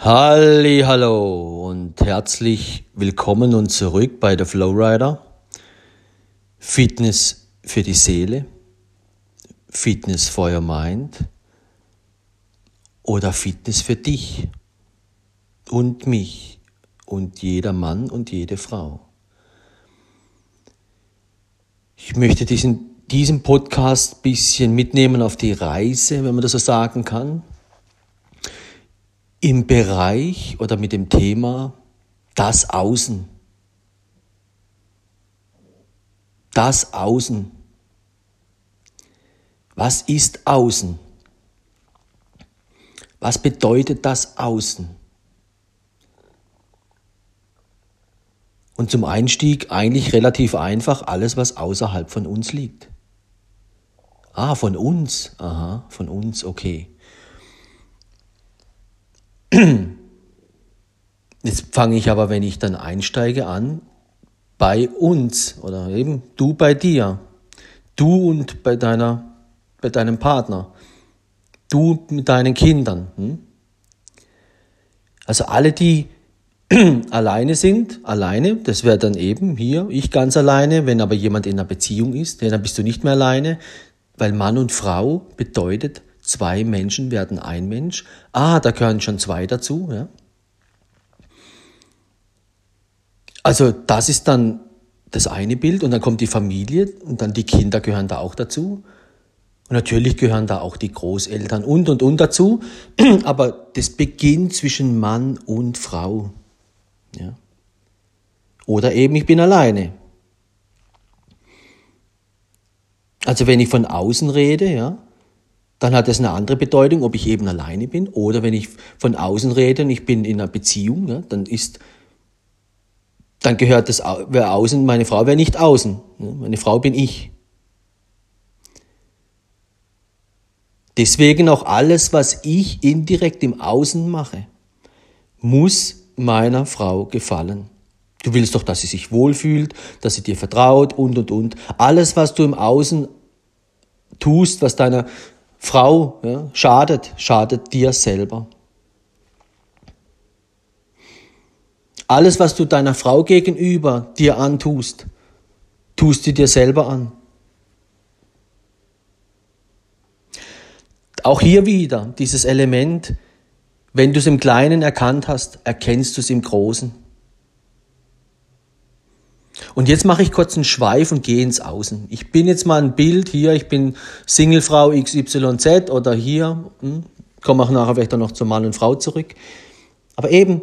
Halli, hallo und herzlich willkommen und zurück bei der Flowrider. Fitness für die Seele, Fitness for your mind oder Fitness für dich und mich und jeder Mann und jede Frau. Ich möchte diesen, diesen Podcast bisschen mitnehmen auf die Reise, wenn man das so sagen kann im Bereich oder mit dem Thema das Außen. Das Außen. Was ist Außen? Was bedeutet das Außen? Und zum Einstieg eigentlich relativ einfach alles, was außerhalb von uns liegt. Ah, von uns. Aha, von uns, okay. Jetzt fange ich aber, wenn ich dann einsteige, an bei uns oder eben du bei dir, du und bei deiner, bei deinem Partner, du mit deinen Kindern. Hm? Also alle, die alleine sind, alleine, das wäre dann eben hier, ich ganz alleine, wenn aber jemand in einer Beziehung ist, dann bist du nicht mehr alleine, weil Mann und Frau bedeutet Zwei Menschen werden ein Mensch. Ah, da gehören schon zwei dazu. Ja. Also das ist dann das eine Bild und dann kommt die Familie und dann die Kinder gehören da auch dazu. Und natürlich gehören da auch die Großeltern und und und dazu. Aber das beginnt zwischen Mann und Frau. Ja. Oder eben ich bin alleine. Also wenn ich von außen rede, ja, dann hat das eine andere Bedeutung, ob ich eben alleine bin oder wenn ich von außen rede und ich bin in einer Beziehung, ja, dann ist, dann gehört das, wer außen, meine Frau wäre nicht außen, ja, meine Frau bin ich. Deswegen auch alles, was ich indirekt im Außen mache, muss meiner Frau gefallen. Du willst doch, dass sie sich wohlfühlt, dass sie dir vertraut und, und, und. Alles, was du im Außen tust, was deiner Frau ja, schadet, schadet dir selber. Alles, was du deiner Frau gegenüber dir antust, tust du dir selber an. Auch hier wieder dieses Element, wenn du es im Kleinen erkannt hast, erkennst du es im Großen. Und jetzt mache ich kurz einen Schweif und gehe ins Außen. Ich bin jetzt mal ein Bild hier, ich bin Singlefrau XYZ oder hier, hm, komme auch nachher vielleicht noch zum Mann und Frau zurück. Aber eben,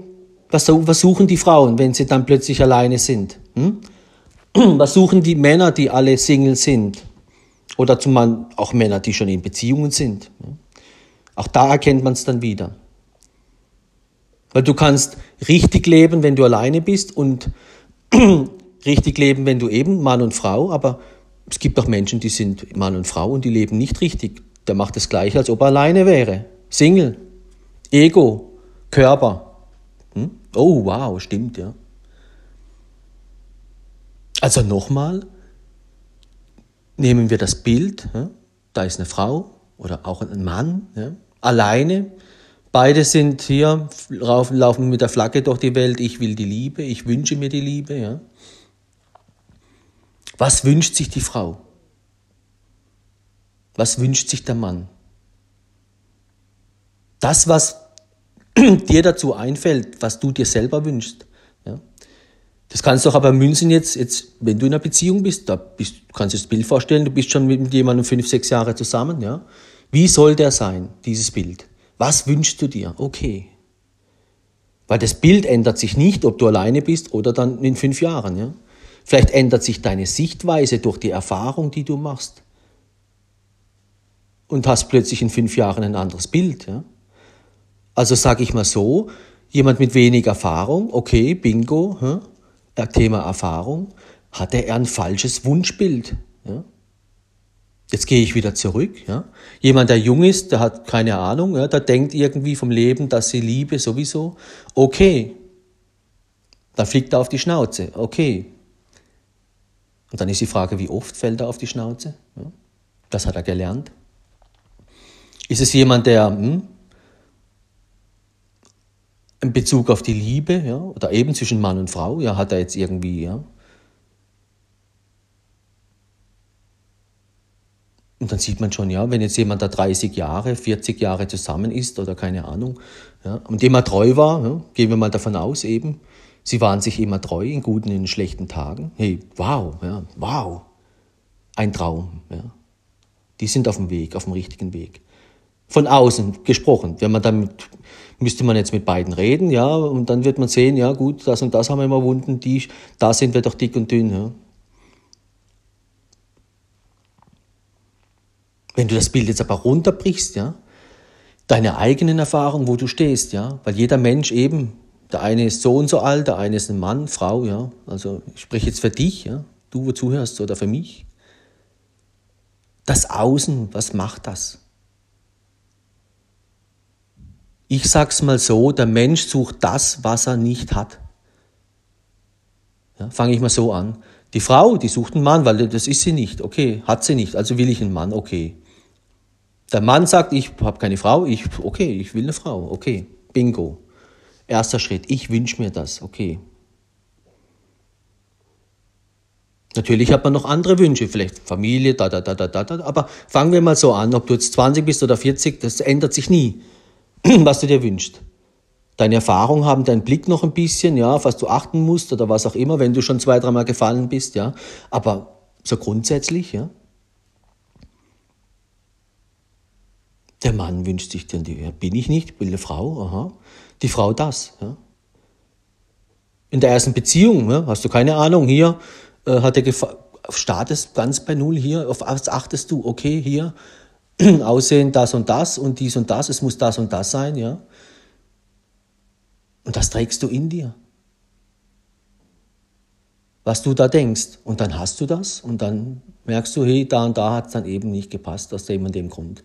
was, was suchen die Frauen, wenn sie dann plötzlich alleine sind? Hm? Was suchen die Männer, die alle Single sind? Oder zum Mann auch Männer, die schon in Beziehungen sind? Auch da erkennt man es dann wieder. Weil du kannst richtig leben, wenn du alleine bist und richtig leben, wenn du eben Mann und Frau, aber es gibt auch Menschen, die sind Mann und Frau und die leben nicht richtig. Der macht das gleiche, als ob er alleine wäre. Single, Ego, Körper. Hm? Oh, wow, stimmt, ja. Also nochmal, nehmen wir das Bild, ja? da ist eine Frau oder auch ein Mann, ja? alleine, beide sind hier, laufen mit der Flagge durch die Welt, ich will die Liebe, ich wünsche mir die Liebe, ja. Was wünscht sich die Frau? Was wünscht sich der Mann? Das, was dir dazu einfällt, was du dir selber wünschst. Ja? Das kannst du auch aber münzen jetzt, jetzt, wenn du in einer Beziehung bist, da bist, du kannst dir das Bild vorstellen, du bist schon mit jemandem fünf, sechs Jahre zusammen, ja. Wie soll der sein, dieses Bild? Was wünschst du dir? Okay. Weil das Bild ändert sich nicht, ob du alleine bist oder dann in fünf Jahren, ja. Vielleicht ändert sich deine Sichtweise durch die Erfahrung, die du machst. Und hast plötzlich in fünf Jahren ein anderes Bild. Ja? Also sage ich mal so, jemand mit wenig Erfahrung, okay, bingo, ja? Thema Erfahrung, hatte er ein falsches Wunschbild. Ja? Jetzt gehe ich wieder zurück. Ja? Jemand, der jung ist, der hat keine Ahnung, ja? der denkt irgendwie vom Leben, dass sie Liebe sowieso. Okay, dann fliegt er auf die Schnauze. Okay, und dann ist die Frage, wie oft fällt er auf die Schnauze? Ja, das hat er gelernt. Ist es jemand, der hm, in Bezug auf die Liebe, ja, oder eben zwischen Mann und Frau, ja, hat er jetzt irgendwie, ja. Und dann sieht man schon, ja, wenn jetzt jemand da 30 Jahre, 40 Jahre zusammen ist oder keine Ahnung, ja, und immer treu war, ja, gehen wir mal davon aus eben, sie waren sich immer treu in guten und in schlechten Tagen. Hey, wow, ja, wow, ein Traum, ja. Die sind auf dem Weg, auf dem richtigen Weg. Von außen gesprochen. Wenn man damit, müsste man jetzt mit beiden reden, ja, und dann wird man sehen, ja, gut, das und das haben wir immer Wunden, die, da sind wir doch dick und dünn, ja. Wenn du das Bild jetzt aber runterbrichst, ja, deine eigenen Erfahrungen, wo du stehst, ja, weil jeder Mensch eben, der eine ist so und so alt, der eine ist ein Mann, Frau, ja, also ich spreche jetzt für dich, ja, du, wo zuhörst, oder für mich, das Außen, was macht das? Ich sag's mal so, der Mensch sucht das, was er nicht hat. Ja, Fange ich mal so an. Die Frau, die sucht einen Mann, weil das ist sie nicht. Okay, hat sie nicht, also will ich einen Mann. Okay. Der Mann sagt, ich habe keine Frau, ich, okay, ich will eine Frau. Okay, bingo. Erster Schritt, ich wünsche mir das. Okay, Natürlich hat man noch andere Wünsche, vielleicht Familie, da, da, da, da, da, da. Aber fangen wir mal so an, ob du jetzt 20 bist oder 40, das ändert sich nie, was du dir wünschst. Deine Erfahrungen haben deinen Blick noch ein bisschen, ja, auf was du achten musst oder was auch immer, wenn du schon zwei, dreimal gefallen bist, ja. Aber so grundsätzlich, ja. Der Mann wünscht sich dann, ja, bin ich nicht, will eine Frau, aha. Die Frau das, ja. In der ersten Beziehung, ja, hast du keine Ahnung, hier, äh, hat er gefragt, startest ganz bei Null hier, auf was achtest du? Okay, hier, Aussehen das und das und dies und das, es muss das und das sein, ja. Und das trägst du in dir. Was du da denkst. Und dann hast du das und dann merkst du, hey, da und da hat es dann eben nicht gepasst, aus dem und dem Grund.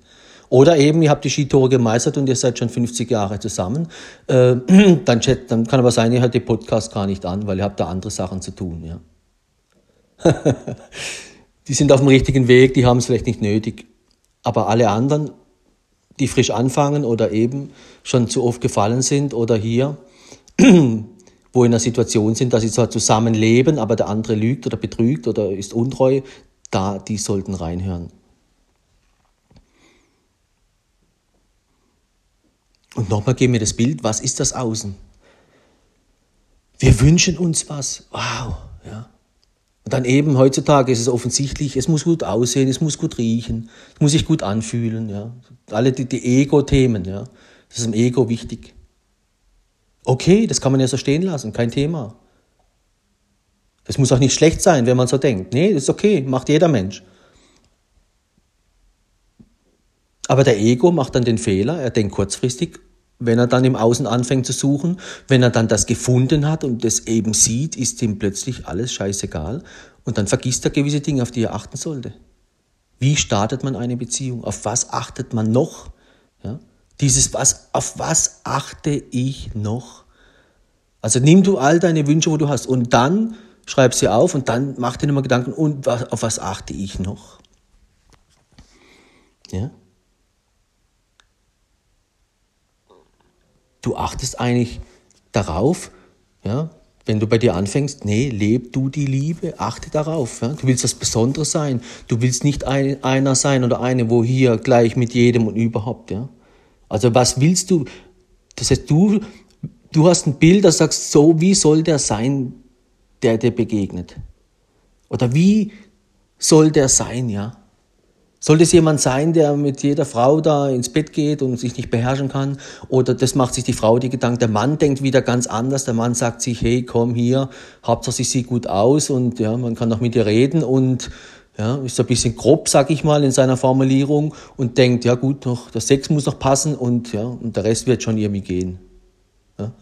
Oder eben, ihr habt die Skitore gemeistert und ihr seid schon 50 Jahre zusammen. Äh, dann, dann kann aber sein, ihr hört den Podcast gar nicht an, weil ihr habt da andere Sachen zu tun, ja. die sind auf dem richtigen Weg, die haben es vielleicht nicht nötig. Aber alle anderen, die frisch anfangen oder eben schon zu oft gefallen sind oder hier, wo in einer Situation sind, dass sie zwar zusammenleben, aber der andere lügt oder betrügt oder ist untreu, da, die sollten reinhören. Und nochmal geben wir das Bild, was ist das Außen? Wir wünschen uns was. Wow, ja. Und dann eben heutzutage ist es offensichtlich, es muss gut aussehen, es muss gut riechen, es muss sich gut anfühlen, ja. Alle die, die Ego-Themen, ja. Das ist im Ego wichtig. Okay, das kann man ja so stehen lassen, kein Thema. Das muss auch nicht schlecht sein, wenn man so denkt. Nee, das ist okay, macht jeder Mensch. Aber der Ego macht dann den Fehler, er denkt kurzfristig wenn er dann im Außen anfängt zu suchen, wenn er dann das gefunden hat und das eben sieht, ist ihm plötzlich alles scheißegal und dann vergisst er gewisse Dinge, auf die er achten sollte. Wie startet man eine Beziehung? Auf was achtet man noch? Ja? Dieses was, auf was achte ich noch? Also nimm du all deine Wünsche, wo du hast und dann schreib sie auf und dann mach dir nochmal Gedanken und auf was achte ich noch? Ja? Du achtest eigentlich darauf, ja, wenn du bei dir anfängst, nee, leb du die Liebe, achte darauf. Ja. Du willst was Besonderes sein. Du willst nicht ein, einer sein oder eine, wo hier gleich mit jedem und überhaupt. Ja. Also was willst du? Das heißt, du, du hast ein Bild, das sagst, so wie soll der sein, der dir begegnet? Oder wie soll der sein, ja? Soll das jemand sein, der mit jeder Frau da ins Bett geht und sich nicht beherrschen kann? Oder das macht sich die Frau die Gedanken. Der Mann denkt wieder ganz anders. Der Mann sagt sich, hey, komm hier, Hauptsache sie sieht gut aus und ja, man kann auch mit ihr reden und ja, ist ein bisschen grob, sag ich mal, in seiner Formulierung und denkt, ja gut, noch, der Sex muss noch passen und ja, und der Rest wird schon irgendwie gehen. Ja.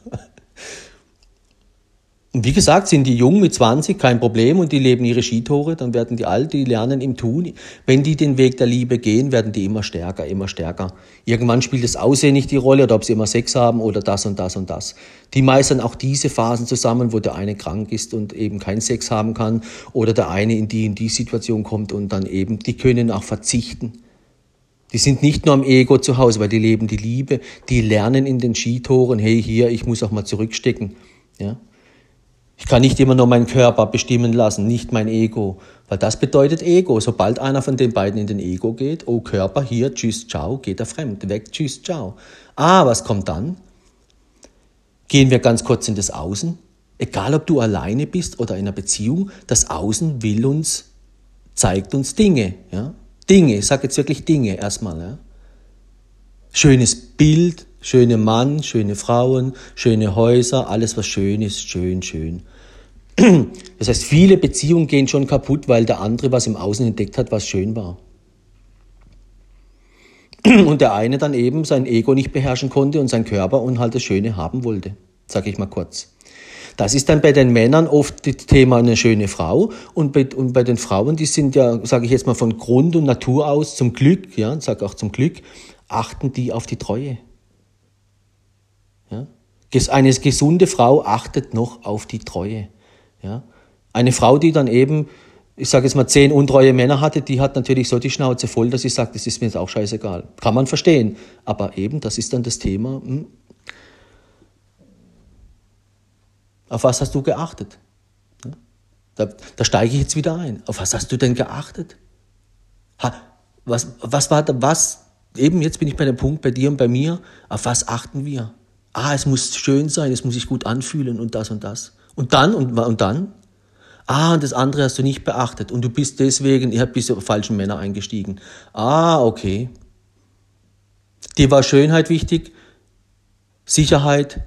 Und wie gesagt, sind die jung mit 20 kein Problem und die leben ihre Skitore, dann werden die alt, die lernen im Tun. Wenn die den Weg der Liebe gehen, werden die immer stärker, immer stärker. Irgendwann spielt das Aussehen nicht die Rolle oder ob sie immer Sex haben oder das und das und das. Die meistern auch diese Phasen zusammen, wo der eine krank ist und eben keinen Sex haben kann oder der eine in die in die Situation kommt und dann eben, die können auch verzichten. Die sind nicht nur am Ego zu Hause, weil die leben die Liebe, die lernen in den Skitoren, hey, hier, ich muss auch mal zurückstecken. Ja? Ich kann nicht immer nur meinen Körper bestimmen lassen, nicht mein Ego, weil das bedeutet Ego. Sobald einer von den beiden in den Ego geht, oh Körper, hier, tschüss, ciao, geht er fremd, weg, tschüss, ciao. Ah, was kommt dann? Gehen wir ganz kurz in das Außen. Egal, ob du alleine bist oder in einer Beziehung, das Außen will uns, zeigt uns Dinge. Ja? Dinge, ich sage jetzt wirklich Dinge erstmal. Ja? Schönes Bild, schöne Mann, schöne Frauen, schöne Häuser, alles was schön ist, schön, schön. Das heißt, viele Beziehungen gehen schon kaputt, weil der andere was im Außen entdeckt hat, was schön war. Und der eine dann eben sein Ego nicht beherrschen konnte und sein Körper und halt das Schöne haben wollte, sage ich mal kurz. Das ist dann bei den Männern oft das Thema eine schöne Frau und bei, und bei den Frauen, die sind ja, sage ich jetzt mal von Grund und Natur aus zum Glück, ja, sag auch zum Glück, achten die auf die Treue. Ja? Eine gesunde Frau achtet noch auf die Treue. Ja? Eine Frau, die dann eben, ich sage jetzt mal, zehn untreue Männer hatte, die hat natürlich so die Schnauze voll, dass sie sagt, das ist mir jetzt auch scheißegal. Kann man verstehen. Aber eben, das ist dann das Thema, hm, Auf was hast du geachtet? Da, da steige ich jetzt wieder ein. Auf was hast du denn geachtet? Ha, was, was war da, was? Eben jetzt bin ich bei dem Punkt bei dir und bei mir. Auf was achten wir? Ah, es muss schön sein, es muss sich gut anfühlen und das und das. Und dann und, und dann? Ah, und das andere hast du nicht beachtet und du bist deswegen, ihr habt bis auf falschen Männer eingestiegen. Ah, okay. Dir war Schönheit wichtig, Sicherheit,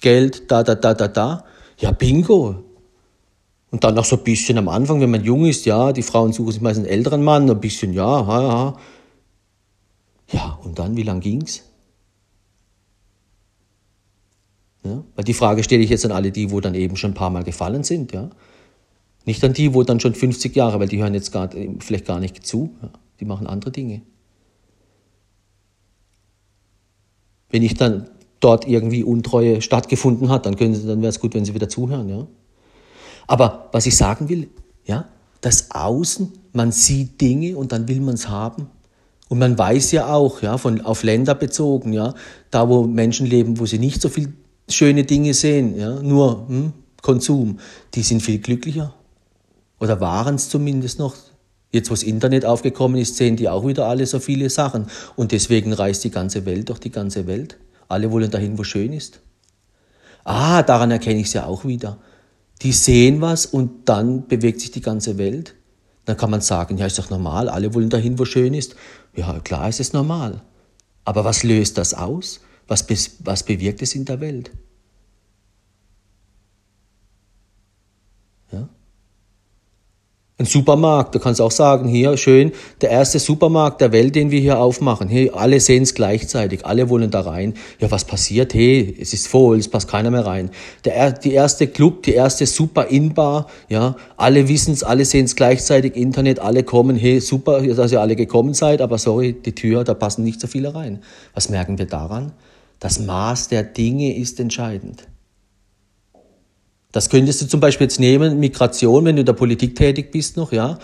Geld, da, da, da, da, da. Ja, Bingo. Und dann noch so ein bisschen am Anfang, wenn man jung ist, ja, die Frauen suchen sich meistens einen älteren Mann, ein bisschen, ja, ja, ja. Ja, und dann, wie lang ging's? Ja, weil die Frage stelle ich jetzt an alle die, wo dann eben schon ein paar Mal gefallen sind, ja. Nicht an die, wo dann schon 50 Jahre, weil die hören jetzt gar, vielleicht gar nicht zu, ja. die machen andere Dinge. Wenn ich dann dort irgendwie Untreue stattgefunden hat, dann, dann wäre es gut, wenn Sie wieder zuhören. Ja? Aber was ich sagen will, ja, das Außen, man sieht Dinge und dann will man es haben. Und man weiß ja auch, ja, von, auf Länder bezogen, ja, da wo Menschen leben, wo sie nicht so viel schöne Dinge sehen, ja, nur hm, Konsum, die sind viel glücklicher. Oder waren es zumindest noch. Jetzt, wo das Internet aufgekommen ist, sehen die auch wieder alle so viele Sachen. Und deswegen reist die ganze Welt durch die ganze Welt. Alle wollen dahin, wo schön ist. Ah, daran erkenne ich es ja auch wieder. Die sehen was und dann bewegt sich die ganze Welt. Dann kann man sagen, ja, ist doch normal, alle wollen dahin, wo schön ist. Ja, klar ist es normal. Aber was löst das aus? Was, was bewirkt es in der Welt? Ein Supermarkt, du kannst auch sagen, hier schön, der erste Supermarkt der Welt, den wir hier aufmachen. Hey, alle sehen es gleichzeitig, alle wollen da rein. Ja, was passiert? Hey, es ist voll, es passt keiner mehr rein. Der, die erste Club, die erste Super In-Bar, ja, alle wissen es, alle sehen es gleichzeitig, Internet, alle kommen, hey, super, dass ihr alle gekommen seid, aber sorry, die Tür, da passen nicht so viele rein. Was merken wir daran? Das Maß der Dinge ist entscheidend. Das könntest du zum Beispiel jetzt nehmen, Migration, wenn du in der Politik tätig bist noch, ja,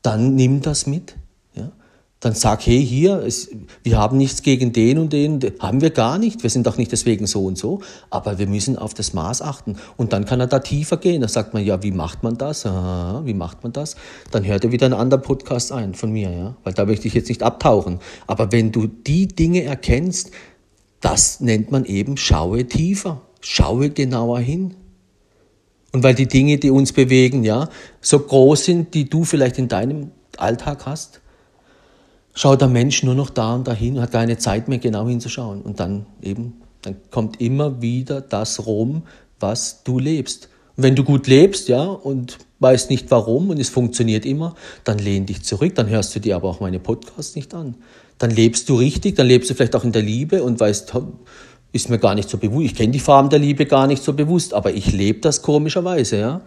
dann nimm das mit. Ja. Dann sag, hey, hier, es, wir haben nichts gegen den und den, haben wir gar nicht, wir sind auch nicht deswegen so und so, aber wir müssen auf das Maß achten. Und dann kann er da tiefer gehen. Da sagt man, ja, wie macht man das? Ah, wie macht man das? Dann hört er wieder einen anderen Podcast ein von mir, ja, weil da möchte ich jetzt nicht abtauchen. Aber wenn du die Dinge erkennst, das nennt man eben, schaue tiefer, schaue genauer hin. Und weil die Dinge, die uns bewegen, ja, so groß sind, die du vielleicht in deinem Alltag hast, schaut der Mensch nur noch da und dahin und hat keine Zeit mehr genau hinzuschauen. Und dann eben, dann kommt immer wieder das rum, was du lebst. Und wenn du gut lebst, ja, und weißt nicht warum und es funktioniert immer, dann lehn dich zurück, dann hörst du dir aber auch meine Podcasts nicht an. Dann lebst du richtig, dann lebst du vielleicht auch in der Liebe und weißt, ist mir gar nicht so bewusst. Ich kenne die Farben der Liebe gar nicht so bewusst, aber ich lebe das komischerweise, ja.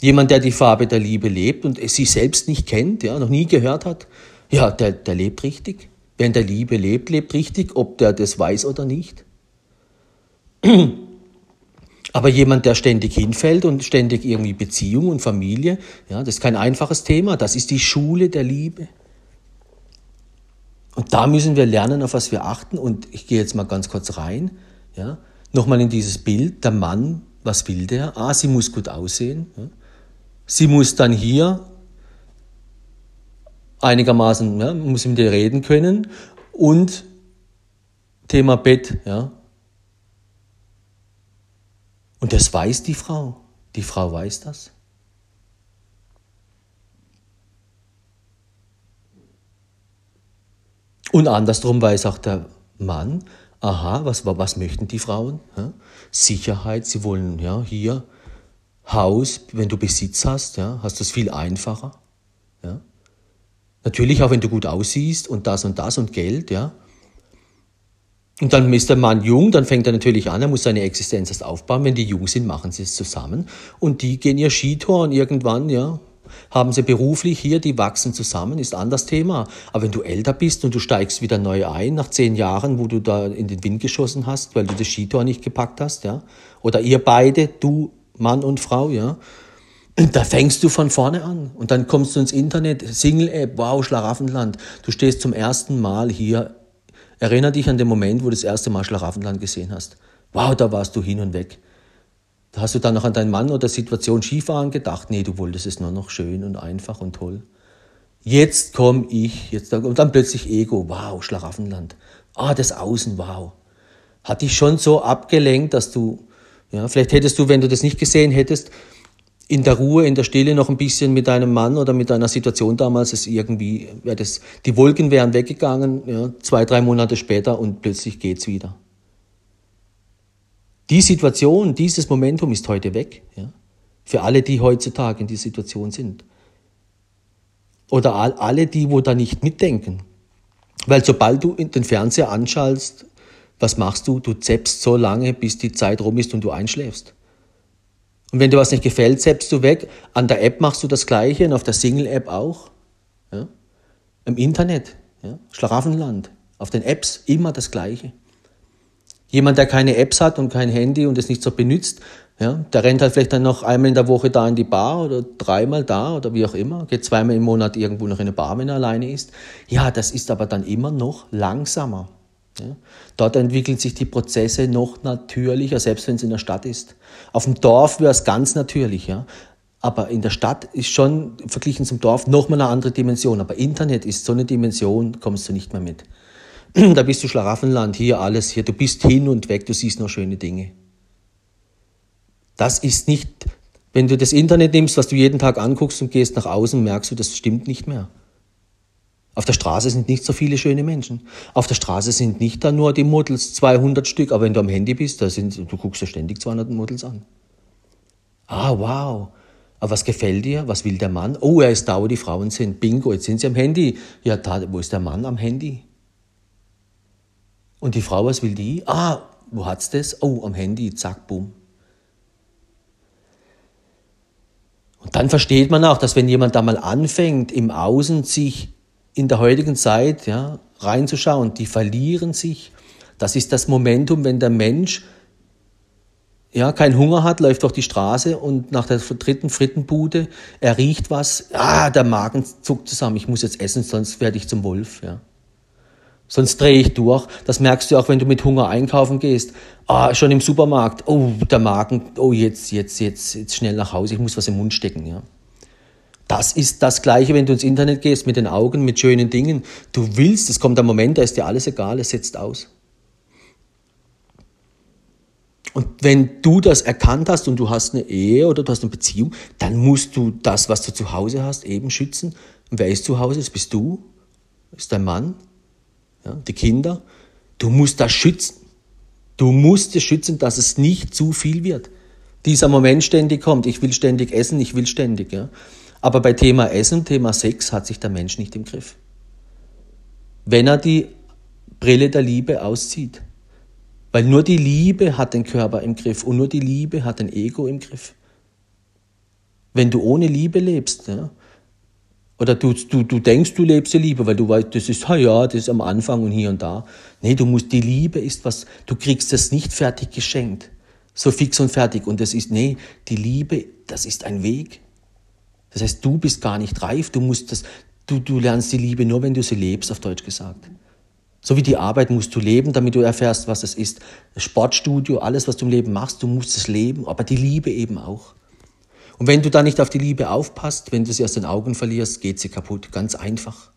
Jemand, der die Farbe der Liebe lebt und sich selbst nicht kennt, ja, noch nie gehört hat, ja, der, der lebt richtig. Wer in der Liebe lebt, lebt richtig, ob der das weiß oder nicht. Aber jemand, der ständig hinfällt und ständig irgendwie Beziehung und Familie, ja, das ist kein einfaches Thema. Das ist die Schule der Liebe. Und da müssen wir lernen, auf was wir achten. Und ich gehe jetzt mal ganz kurz rein. Ja? Nochmal in dieses Bild. Der Mann, was will der? Ah, sie muss gut aussehen. Ja? Sie muss dann hier einigermaßen, ja, muss mit dir reden können. Und Thema Bett, ja. Und das weiß die Frau. Die Frau weiß das. Und andersrum weiß auch der Mann, aha, was, was möchten die Frauen? Ja? Sicherheit, sie wollen ja hier Haus, wenn du Besitz hast, ja, hast du es viel einfacher. Ja? Natürlich auch, wenn du gut aussiehst und das und das und Geld, ja. Und dann ist der Mann jung, dann fängt er natürlich an, er muss seine Existenz erst aufbauen. Wenn die jung sind, machen sie es zusammen. Und die gehen ihr Skitour irgendwann, ja, haben sie beruflich hier, die wachsen zusammen, ist anders Thema. Aber wenn du älter bist und du steigst wieder neu ein, nach zehn Jahren, wo du da in den Wind geschossen hast, weil du das Skitor nicht gepackt hast, ja, oder ihr beide, du, Mann und Frau, ja, da fängst du von vorne an und dann kommst du ins Internet, Single-App, wow, Schlaraffenland. Du stehst zum ersten Mal hier. Erinner dich an den Moment, wo du das erste Mal Schlaraffenland gesehen hast. Wow, da warst du hin und weg. Hast du dann noch an deinen Mann oder Situation Skifahren gedacht? Nee, du wolltest es nur noch schön und einfach und toll. Jetzt komme ich, jetzt, und dann plötzlich Ego, wow, Schlaraffenland. Ah, das Außen, wow. Hat dich schon so abgelenkt, dass du, ja, vielleicht hättest du, wenn du das nicht gesehen hättest, in der Ruhe, in der Stille noch ein bisschen mit deinem Mann oder mit deiner Situation damals, es irgendwie, ja, das, die Wolken wären weggegangen, ja, zwei, drei Monate später und plötzlich geht's wieder. Die Situation, dieses Momentum ist heute weg. Ja? Für alle, die heutzutage in dieser Situation sind. Oder alle, die, wo da nicht mitdenken. Weil sobald du den Fernseher anschaltest, was machst du? Du zappst so lange, bis die Zeit rum ist und du einschläfst. Und wenn dir was nicht gefällt, zappst du weg. An der App machst du das Gleiche und auf der Single-App auch. Ja? Im Internet, ja? Schlaraffenland, auf den Apps immer das Gleiche. Jemand, der keine Apps hat und kein Handy und es nicht so benutzt, ja, der rennt halt vielleicht dann noch einmal in der Woche da in die Bar oder dreimal da oder wie auch immer, geht zweimal im Monat irgendwo noch in eine Bar, wenn er alleine ist. Ja, das ist aber dann immer noch langsamer. Ja. Dort entwickeln sich die Prozesse noch natürlicher, selbst wenn es in der Stadt ist. Auf dem Dorf wäre es ganz natürlich, ja. Aber in der Stadt ist schon verglichen zum Dorf nochmal eine andere Dimension. Aber Internet ist so eine Dimension, kommst du nicht mehr mit. da bist du Schlaraffenland, hier alles, hier, du bist hin und weg, du siehst nur schöne Dinge. Das ist nicht, wenn du das Internet nimmst, was du jeden Tag anguckst und gehst nach außen, merkst du, das stimmt nicht mehr. Auf der Straße sind nicht so viele schöne Menschen. Auf der Straße sind nicht da nur die Models, 200 Stück, aber wenn du am Handy bist, da sind, du guckst ja ständig 200 Models an. Ah, wow. Aber was gefällt dir? Was will der Mann? Oh, er ist da, wo die Frauen sind. Bingo, jetzt sind sie am Handy. Ja, da, wo ist der Mann am Handy? Und die Frau, was will die? Ah, wo hat's das? Oh, am Handy, zack, bumm. Und dann versteht man auch, dass wenn jemand da mal anfängt, im Außen sich in der heutigen Zeit ja, reinzuschauen, die verlieren sich. Das ist das Momentum, wenn der Mensch ja, keinen Hunger hat, läuft durch die Straße und nach der dritten Frittenbude, er riecht was, ah, der Magen zuckt zusammen, ich muss jetzt essen, sonst werde ich zum Wolf. Ja. Sonst drehe ich durch. Das merkst du auch, wenn du mit Hunger einkaufen gehst. Ah, schon im Supermarkt. Oh, der Magen. Oh, jetzt, jetzt, jetzt, jetzt schnell nach Hause. Ich muss was im Mund stecken, ja. Das ist das Gleiche, wenn du ins Internet gehst mit den Augen, mit schönen Dingen. Du willst, es kommt der Moment, da ist dir alles egal, es setzt aus. Und wenn du das erkannt hast und du hast eine Ehe oder du hast eine Beziehung, dann musst du das, was du zu Hause hast, eben schützen. Und wer ist zu Hause? Das bist du, das ist dein Mann, ja, die Kinder. Du musst das schützen. Du musst es schützen, dass es nicht zu viel wird. Dieser Moment ständig kommt. Ich will ständig essen, ich will ständig. Ja. Aber bei Thema Essen, Thema Sex hat sich der Mensch nicht im Griff. Wenn er die Brille der Liebe auszieht. Weil nur die Liebe hat den Körper im Griff und nur die Liebe hat den Ego im Griff. Wenn du ohne Liebe lebst, ja, oder du, du, du denkst, du lebst die Liebe, weil du weißt, das ist, ja, das ist am Anfang und hier und da. Nee, du musst, die Liebe ist was, du kriegst das nicht fertig geschenkt. So fix und fertig. Und das ist, nee, die Liebe, das ist ein Weg. Das heißt, du bist gar nicht reif, du musst das, du, du lernst die Liebe nur, wenn du sie lebst, auf Deutsch gesagt. So wie die Arbeit musst du leben, damit du erfährst, was es ist. Sportstudio, alles, was du im Leben machst, du musst es leben, aber die Liebe eben auch. Und wenn du da nicht auf die Liebe aufpasst, wenn du sie aus den Augen verlierst, geht sie kaputt. Ganz einfach.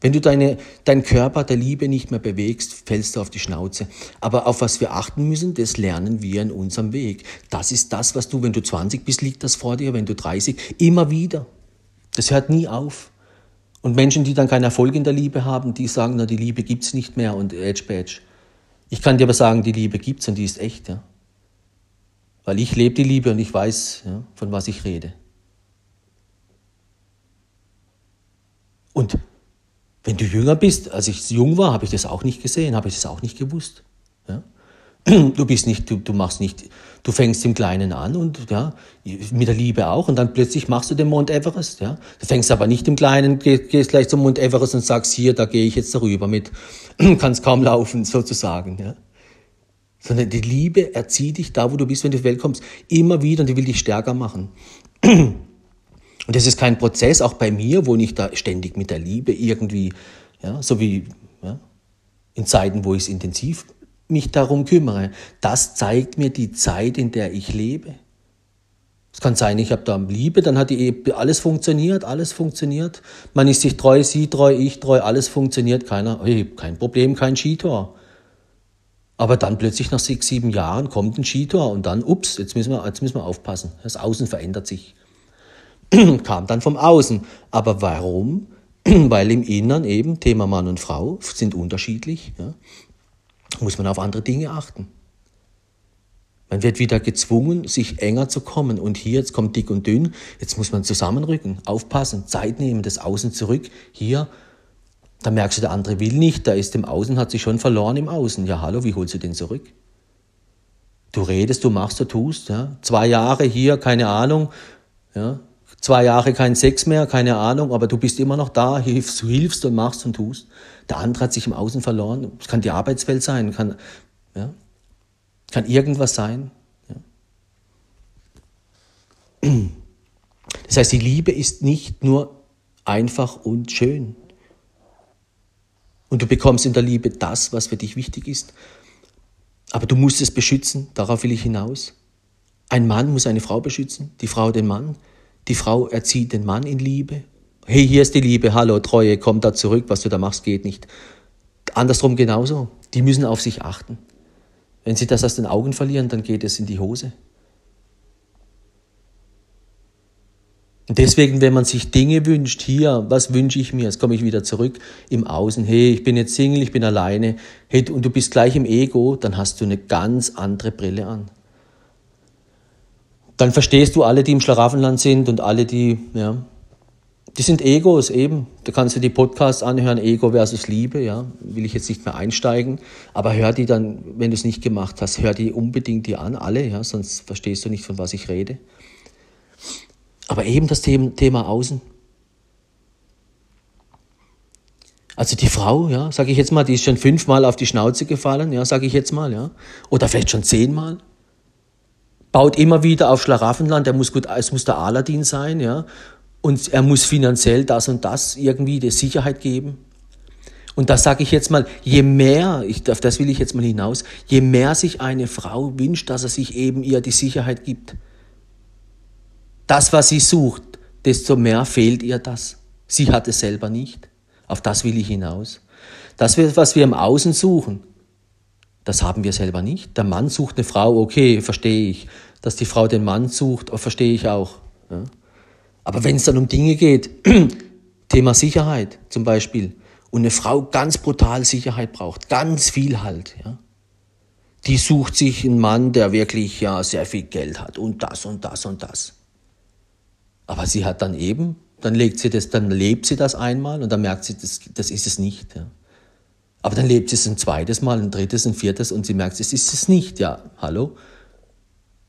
Wenn du deine, deinen Körper der Liebe nicht mehr bewegst, fällst du auf die Schnauze. Aber auf was wir achten müssen, das lernen wir in unserem Weg. Das ist das, was du, wenn du 20 bist, liegt das vor dir, wenn du 30, immer wieder. Das hört nie auf. Und Menschen, die dann keinen Erfolg in der Liebe haben, die sagen, na, die Liebe gibt's nicht mehr und Edge Badge. Ich kann dir aber sagen, die Liebe gibt's und die ist echt, ja. Weil ich lebe die Liebe und ich weiß, ja, von was ich rede. Und wenn du jünger bist, als ich jung war, habe ich das auch nicht gesehen, habe ich das auch nicht gewusst. Ja? Du bist nicht, du, du machst nicht, du fängst im Kleinen an und ja, mit der Liebe auch und dann plötzlich machst du den Mount Everest, ja. Du fängst aber nicht im Kleinen, gehst, gleich zum Mount Everest und sagst, hier, da gehe ich jetzt darüber mit, kannst kaum laufen, sozusagen, ja. Sondern die Liebe erzieht dich da, wo du bist, wenn du auf die Welt kommst, immer wieder und die will dich stärker machen. Und das ist kein Prozess, auch bei mir, wo ich da ständig mit der Liebe irgendwie, ja, so wie ja, in Zeiten, wo ich es intensiv mich darum kümmere. Das zeigt mir die Zeit, in der ich lebe. Es kann sein, ich habe da Liebe, dann hat die alles funktioniert, alles funktioniert. Man ist sich treu, sie treu, ich treu, alles funktioniert, keiner, hey, kein Problem, kein Skitor. Aber dann plötzlich nach sechs, sieben Jahren kommt ein Skitor und dann, ups, jetzt müssen wir, jetzt müssen wir aufpassen. Das Außen verändert sich. Kam dann vom Außen. Aber warum? Weil im Innern eben Thema Mann und Frau sind unterschiedlich. Ja muss man auf andere Dinge achten. Man wird wieder gezwungen, sich enger zu kommen. Und hier, jetzt kommt dick und dünn, jetzt muss man zusammenrücken, aufpassen, Zeit nehmen, das Außen zurück. Hier, da merkst du, der andere will nicht, da ist im Außen, hat sich schon verloren im Außen. Ja, hallo, wie holst du den zurück? Du redest, du machst, du tust. Ja. Zwei Jahre hier, keine Ahnung. Ja. Zwei Jahre kein Sex mehr, keine Ahnung, aber du bist immer noch da, hilfst, hilfst und machst und tust. Der andere hat sich im Außen verloren. Es kann die Arbeitswelt sein, kann, ja, kann irgendwas sein. Ja. Das heißt, die Liebe ist nicht nur einfach und schön. Und du bekommst in der Liebe das, was für dich wichtig ist. Aber du musst es beschützen, darauf will ich hinaus. Ein Mann muss eine Frau beschützen, die Frau den Mann. Die Frau erzieht den Mann in Liebe hey, hier ist die Liebe, hallo, Treue, komm da zurück, was du da machst, geht nicht. Andersrum genauso. Die müssen auf sich achten. Wenn sie das aus den Augen verlieren, dann geht es in die Hose. Deswegen, wenn man sich Dinge wünscht, hier, was wünsche ich mir? Jetzt komme ich wieder zurück im Außen. Hey, ich bin jetzt Single, ich bin alleine. Hey, und du bist gleich im Ego, dann hast du eine ganz andere Brille an. Dann verstehst du alle, die im Schlaraffenland sind und alle, die, ja, die sind Egos eben. Da kannst du die Podcasts anhören, Ego versus Liebe, ja. Will ich jetzt nicht mehr einsteigen. Aber hör die dann, wenn du es nicht gemacht hast, hör die unbedingt die an, alle, ja. Sonst verstehst du nicht, von was ich rede. Aber eben das Thema Außen. Also die Frau, ja, sage ich jetzt mal, die ist schon fünfmal auf die Schnauze gefallen, ja, sage ich jetzt mal, ja. Oder vielleicht schon zehnmal. Baut immer wieder auf Schlaraffenland, der muss gut, es muss der Aladdin sein, ja und er muss finanziell das und das irgendwie die Sicherheit geben. Und das sage ich jetzt mal, je mehr, ich, auf das will ich jetzt mal hinaus, je mehr sich eine Frau wünscht, dass er sich eben ihr die Sicherheit gibt, das, was sie sucht, desto mehr fehlt ihr das. Sie hat es selber nicht. Auf das will ich hinaus. Das, was wir im Außen suchen, das haben wir selber nicht. Der Mann sucht eine Frau, okay, verstehe ich. Dass die Frau den Mann sucht, verstehe ich auch. Ja. Aber wenn es dann um Dinge geht, Thema Sicherheit zum Beispiel, und eine Frau ganz brutal Sicherheit braucht, ganz viel halt, ja, die sucht sich einen Mann, der wirklich ja sehr viel Geld hat und das und das und das. Aber sie hat dann eben, dann legt sie das, dann lebt sie das einmal und dann merkt sie, das, das ist es nicht. Ja. Aber dann lebt sie es ein zweites Mal, ein drittes, ein viertes und sie merkt, es ist es nicht. Ja, hallo?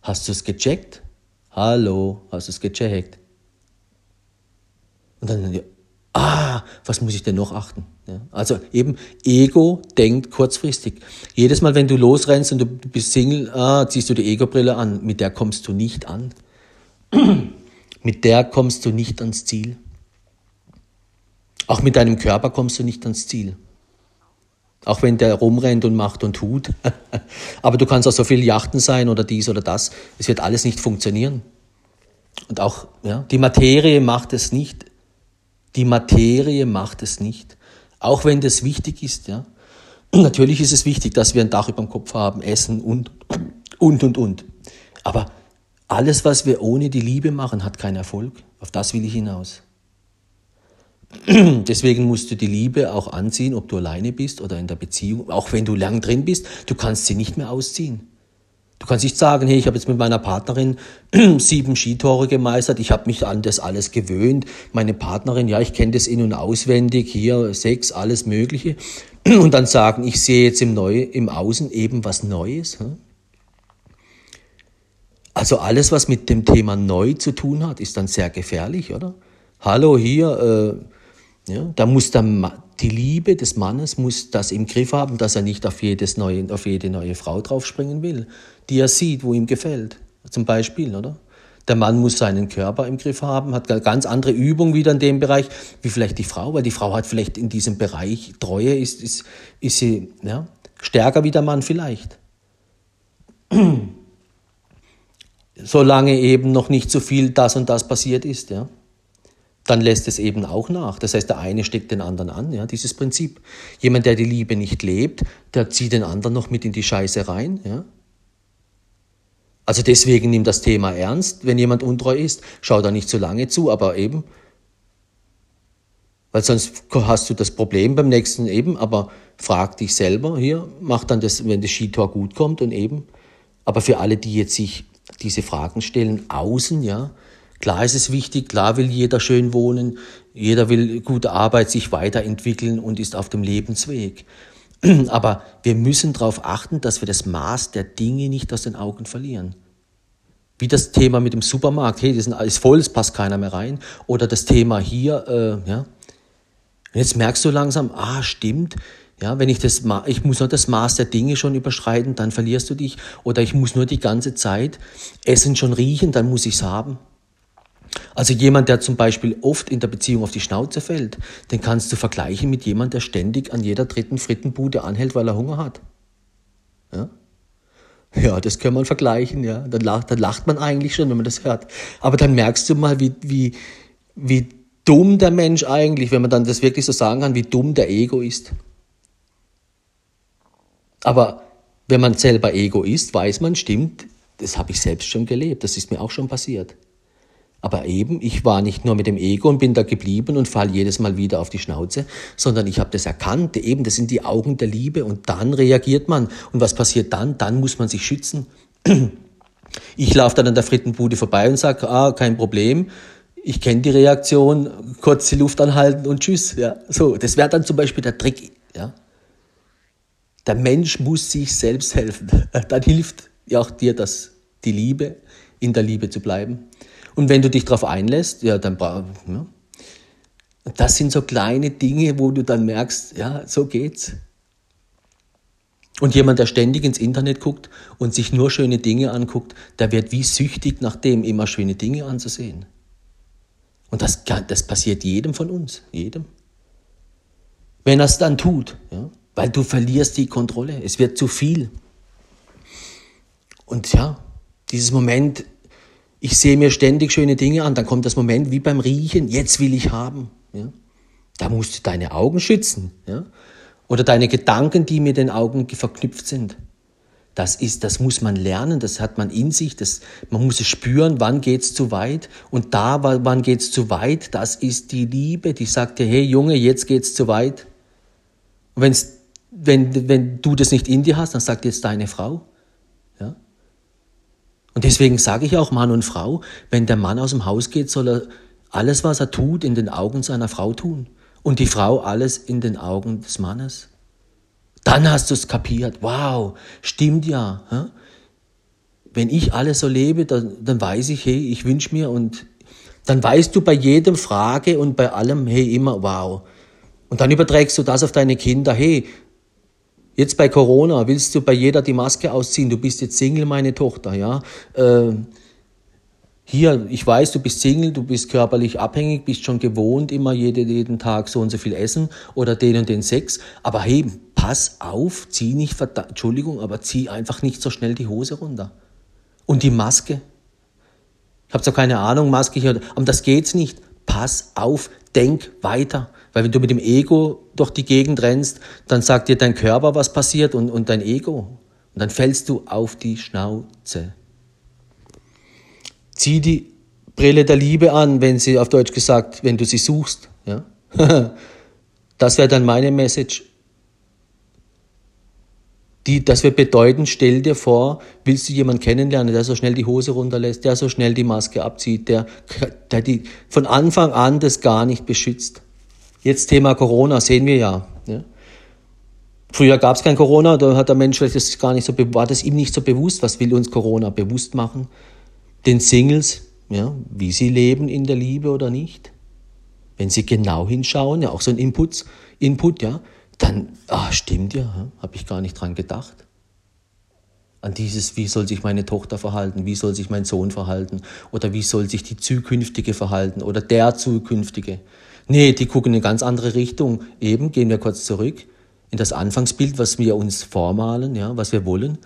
Hast du es gecheckt? Hallo, hast du es gecheckt? Und dann, ja, ah, was muss ich denn noch achten? Ja, also eben, Ego denkt kurzfristig. Jedes Mal, wenn du losrennst und du bist Single, ah, ziehst du die Ego-Brille an. Mit der kommst du nicht an. Mit der kommst du nicht ans Ziel. Auch mit deinem Körper kommst du nicht ans Ziel. Auch wenn der rumrennt und macht und tut. Aber du kannst auch so viel Yachten sein oder dies oder das. Es wird alles nicht funktionieren. Und auch ja, die Materie macht es nicht. Die Materie macht es nicht. Auch wenn das wichtig ist. Ja. Natürlich ist es wichtig, dass wir ein Dach über dem Kopf haben, Essen und, und, und, und. Aber alles, was wir ohne die Liebe machen, hat keinen Erfolg. Auf das will ich hinaus. Deswegen musst du die Liebe auch anziehen, ob du alleine bist oder in der Beziehung. Auch wenn du lang drin bist, du kannst sie nicht mehr ausziehen. Du kannst nicht sagen, hey, ich habe jetzt mit meiner Partnerin sieben Skitore gemeistert, ich habe mich an das alles gewöhnt. Meine Partnerin, ja, ich kenne das in- und auswendig, hier sechs, alles Mögliche. Und dann sagen, ich sehe jetzt im, Neu im Außen eben was Neues. Also alles, was mit dem Thema neu zu tun hat, ist dann sehr gefährlich, oder? Hallo, hier, äh, ja, da muss dann die Liebe des Mannes muss das im Griff haben, dass er nicht auf, jedes neue, auf jede neue Frau draufspringen will, die er sieht, wo ihm gefällt. Zum Beispiel, oder? Der Mann muss seinen Körper im Griff haben, hat ganz andere Übung wieder in dem Bereich, wie vielleicht die Frau, weil die Frau hat vielleicht in diesem Bereich Treue, ist, ist, ist sie ja, stärker wie der Mann vielleicht. Solange eben noch nicht so viel das und das passiert ist, ja dann lässt es eben auch nach. Das heißt, der eine steckt den anderen an, ja, dieses Prinzip. Jemand, der die Liebe nicht lebt, der zieht den anderen noch mit in die Scheiße rein, ja. Also deswegen nimm das Thema ernst. Wenn jemand untreu ist, schau da nicht zu lange zu, aber eben, weil sonst hast du das Problem beim nächsten eben, aber frag dich selber hier, mach dann das, wenn das Skitor gut kommt und eben, aber für alle, die jetzt sich diese Fragen stellen, außen, ja, Klar ist es wichtig, klar will jeder schön wohnen, jeder will gute Arbeit, sich weiterentwickeln und ist auf dem Lebensweg. Aber wir müssen darauf achten, dass wir das Maß der Dinge nicht aus den Augen verlieren. Wie das Thema mit dem Supermarkt, hey, das ist voll, es passt keiner mehr rein. Oder das Thema hier, äh, ja. Und jetzt merkst du langsam, ah, stimmt, ja, wenn ich das, ich muss nur das Maß der Dinge schon überschreiten, dann verlierst du dich. Oder ich muss nur die ganze Zeit Essen schon riechen, dann muss ich es haben. Also jemand, der zum Beispiel oft in der Beziehung auf die Schnauze fällt, den kannst du vergleichen mit jemand, der ständig an jeder dritten Frittenbude anhält, weil er Hunger hat. Ja? Ja, das kann man vergleichen, ja. Dann lacht, dann lacht man eigentlich schon, wenn man das hört. Aber dann merkst du mal, wie, wie, wie dumm der Mensch eigentlich, wenn man dann das wirklich so sagen kann, wie dumm der Ego ist. Aber wenn man selber Ego ist, weiß man, stimmt, das habe ich selbst schon gelebt, das ist mir auch schon passiert. Aber eben, ich war nicht nur mit dem Ego und bin da geblieben und fall jedes Mal wieder auf die Schnauze, sondern ich habe das erkannt. Eben, das sind die Augen der Liebe und dann reagiert man. Und was passiert dann? Dann muss man sich schützen. Ich laufe dann an der Frittenbude vorbei und sage, ah, kein Problem. Ich kenne die Reaktion, kurz die Luft anhalten und tschüss. Ja, so, das wäre dann zum Beispiel der Trick. Ja. Der Mensch muss sich selbst helfen. Dann hilft ja auch dir das, die Liebe, in der Liebe zu bleiben. Und wenn du dich darauf einlässt, ja, dann ja. Das sind so kleine Dinge, wo du dann merkst, ja, so geht's. Und jemand, der ständig ins Internet guckt und sich nur schöne Dinge anguckt, der wird wie süchtig nach dem, immer schöne Dinge anzusehen. Und das, das passiert jedem von uns, jedem. Wenn er es dann tut, ja, weil du verlierst die Kontrolle, es wird zu viel. Und ja, dieses Moment, ich sehe mir ständig schöne Dinge an, dann kommt das Moment wie beim Riechen, jetzt will ich haben. Ja? Da musst du deine Augen schützen. Ja? Oder deine Gedanken, die mit den Augen verknüpft sind. Das ist, das muss man lernen, das hat man in sich, das, man muss es spüren, wann geht's zu weit. Und da, wann geht's zu weit, das ist die Liebe, die sagt dir, hey Junge, jetzt geht's zu weit. Und wenn's, wenn, wenn du das nicht in dir hast, dann sagt jetzt deine Frau, und deswegen sage ich auch Mann und Frau, wenn der Mann aus dem Haus geht, soll er alles, was er tut, in den Augen seiner Frau tun. Und die Frau alles in den Augen des Mannes. Dann hast du es kapiert. Wow, stimmt ja. Wenn ich alles so lebe, dann, dann weiß ich, hey, ich wünsche mir und dann weißt du bei jedem Frage und bei allem, hey, immer, wow. Und dann überträgst du das auf deine Kinder, hey, Jetzt bei Corona willst du bei jeder die Maske ausziehen. Du bist jetzt Single, meine Tochter, ja. Äh, hier, ich weiß, du bist Single, du bist körperlich abhängig, bist schon gewohnt, immer jeden, jeden Tag so und so viel essen oder den und den Sex. Aber hey, pass auf, zieh nicht, Entschuldigung, aber zieh einfach nicht so schnell die Hose runter. Und die Maske. Ich habe zwar keine Ahnung, Maske hier, aber das geht's nicht. Pass auf, denk weiter. Weil wenn du mit dem Ego durch die Gegend rennst, dann sagt dir dein Körper, was passiert und, und dein Ego. Und dann fällst du auf die Schnauze. Zieh die Brille der Liebe an, wenn sie auf Deutsch gesagt, wenn du sie suchst. Ja? das wäre dann meine Message. Die, das wird bedeuten, stell dir vor, willst du jemanden kennenlernen, der so schnell die Hose runterlässt, der so schnell die Maske abzieht, der, der die von Anfang an das gar nicht beschützt. Jetzt Thema Corona sehen wir ja. ja. Früher gab es kein Corona, da hat der Mensch das gar nicht so, war das ihm nicht so bewusst, was will uns Corona bewusst machen den Singles, ja, wie sie leben in der Liebe oder nicht. Wenn sie genau hinschauen, ja, auch so ein Input, Input ja, dann, ah, stimmt ja, habe ich gar nicht dran gedacht. An dieses, wie soll sich meine Tochter verhalten, wie soll sich mein Sohn verhalten oder wie soll sich die zukünftige verhalten oder der zukünftige. Nee, die gucken in eine ganz andere Richtung. Eben, gehen wir kurz zurück in das Anfangsbild, was wir uns vormalen, ja, was wir wollen.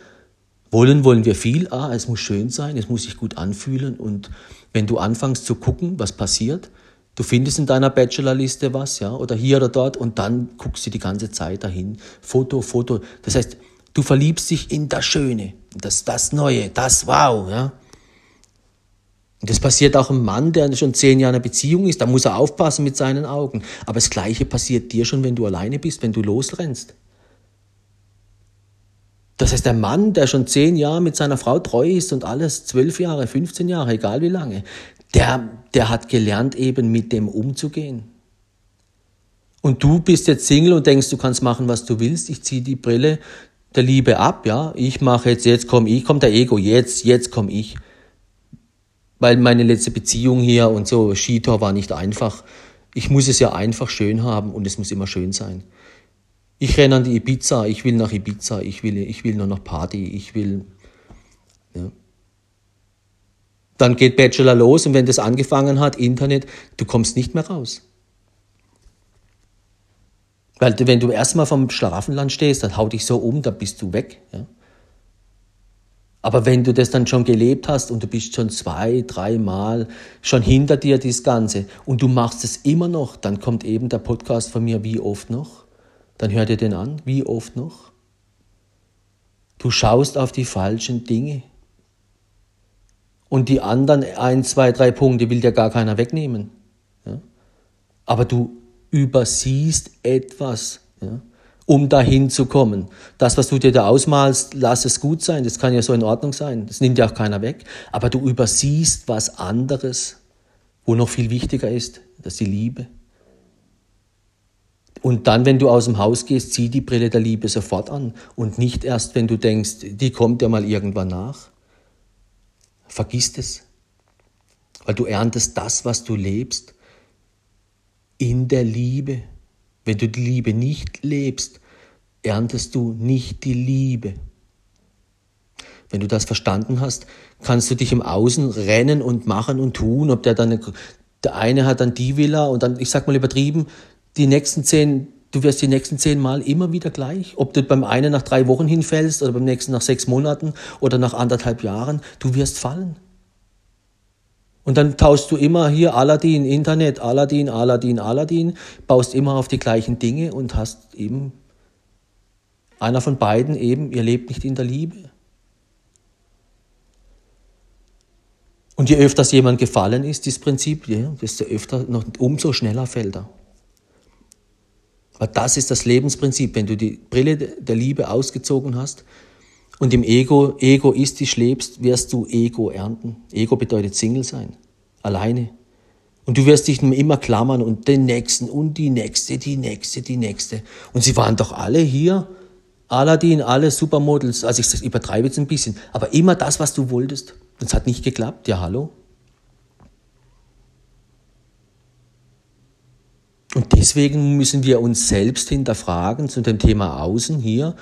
Wollen wollen wir viel. Ah, es muss schön sein, es muss sich gut anfühlen. Und wenn du anfängst zu gucken, was passiert, du findest in deiner Bachelorliste was, ja, oder hier oder dort, und dann guckst du die ganze Zeit dahin. Foto, Foto. Das heißt, du verliebst dich in das Schöne, das, das Neue, das Wow, ja. Und das passiert auch einem Mann, der schon zehn Jahre in einer Beziehung ist, da muss er aufpassen mit seinen Augen. Aber das Gleiche passiert dir schon, wenn du alleine bist, wenn du losrennst. Das heißt, der Mann, der schon zehn Jahre mit seiner Frau treu ist und alles, zwölf Jahre, 15 Jahre, egal wie lange, der, der hat gelernt, eben mit dem umzugehen. Und du bist jetzt Single und denkst, du kannst machen, was du willst. Ich ziehe die Brille der Liebe ab, ja. Ich mache jetzt, jetzt komme ich, kommt der Ego, jetzt, jetzt komme ich. Weil meine letzte Beziehung hier und so, Skitor war nicht einfach. Ich muss es ja einfach schön haben und es muss immer schön sein. Ich renne an die Ibiza, ich will nach Ibiza, ich will, ich will nur noch Party, ich will. Ja. Dann geht Bachelor los und wenn das angefangen hat, Internet, du kommst nicht mehr raus. Weil wenn du erstmal vom Schlafenland stehst, dann haut dich so um, dann bist du weg. Ja. Aber wenn du das dann schon gelebt hast und du bist schon zwei, dreimal schon hinter dir das Ganze und du machst es immer noch, dann kommt eben der Podcast von mir, wie oft noch? dann hör dir den an, wie oft noch. Du schaust auf die falschen Dinge. Und die anderen ein, zwei, drei Punkte will dir gar keiner wegnehmen. Ja? Aber du übersiehst etwas, ja? Um dahin zu kommen. Das, was du dir da ausmalst, lass es gut sein, das kann ja so in Ordnung sein, das nimmt ja auch keiner weg. Aber du übersiehst was anderes, wo noch viel wichtiger ist, das ist die Liebe. Und dann, wenn du aus dem Haus gehst, zieh die Brille der Liebe sofort an und nicht erst, wenn du denkst, die kommt ja mal irgendwann nach. Vergiss es, weil du erntest das, was du lebst, in der Liebe. Wenn du die Liebe nicht lebst, erntest du nicht die Liebe. Wenn du das verstanden hast, kannst du dich im Außen rennen und machen und tun, ob der dann der eine hat dann die Villa und dann, ich sag mal übertrieben, die nächsten zehn, du wirst die nächsten zehn Mal immer wieder gleich. Ob du beim einen nach drei Wochen hinfällst oder beim nächsten nach sechs Monaten oder nach anderthalb Jahren, du wirst fallen. Und dann tauschst du immer hier Aladdin, Internet, Aladdin, Aladdin, Aladdin, baust immer auf die gleichen Dinge und hast eben einer von beiden eben, ihr lebt nicht in der Liebe. Und je öfters jemand gefallen ist, dieses Prinzip, desto öfter, noch umso schneller fällt er. Aber das ist das Lebensprinzip. Wenn du die Brille der Liebe ausgezogen hast und im Ego, egoistisch lebst, wirst du Ego ernten. Ego bedeutet Single sein. Alleine. Und du wirst dich immer klammern und den Nächsten und die Nächste, die Nächste, die Nächste. Und sie waren doch alle hier. Aladdin, alle Supermodels. Also ich übertreibe jetzt ein bisschen. Aber immer das, was du wolltest. Und es hat nicht geklappt. Ja, hallo? Und deswegen müssen wir uns selbst hinterfragen zu dem Thema Außen hier.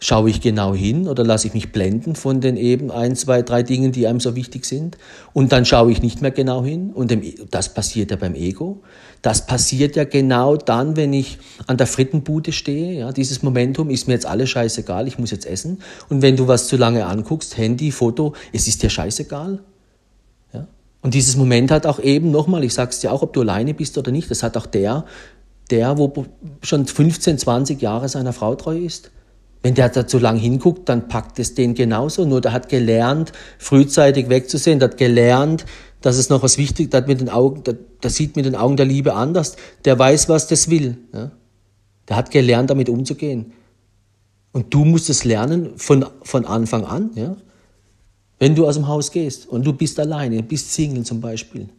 Schaue ich genau hin oder lasse ich mich blenden von den eben ein, zwei, drei Dingen, die einem so wichtig sind? Und dann schaue ich nicht mehr genau hin. Und das passiert ja beim Ego. Das passiert ja genau dann, wenn ich an der Frittenbude stehe. Ja, dieses Momentum ist mir jetzt alles scheißegal, ich muss jetzt essen. Und wenn du was zu lange anguckst, Handy, Foto, es ist dir scheißegal. Ja? Und dieses Moment hat auch eben, nochmal, ich sag's dir auch, ob du alleine bist oder nicht, das hat auch der, der, wo schon 15, 20 Jahre seiner Frau treu ist. Wenn der da zu lang hinguckt, dann packt es den genauso. Nur der hat gelernt, frühzeitig wegzusehen, der hat gelernt, dass es noch was wichtig, Augen, der, der sieht mit den Augen der Liebe anders, der weiß, was das will. Ja? Der hat gelernt, damit umzugehen. Und du musst es lernen von, von Anfang an, ja? wenn du aus dem Haus gehst und du bist alleine, bist Single zum Beispiel.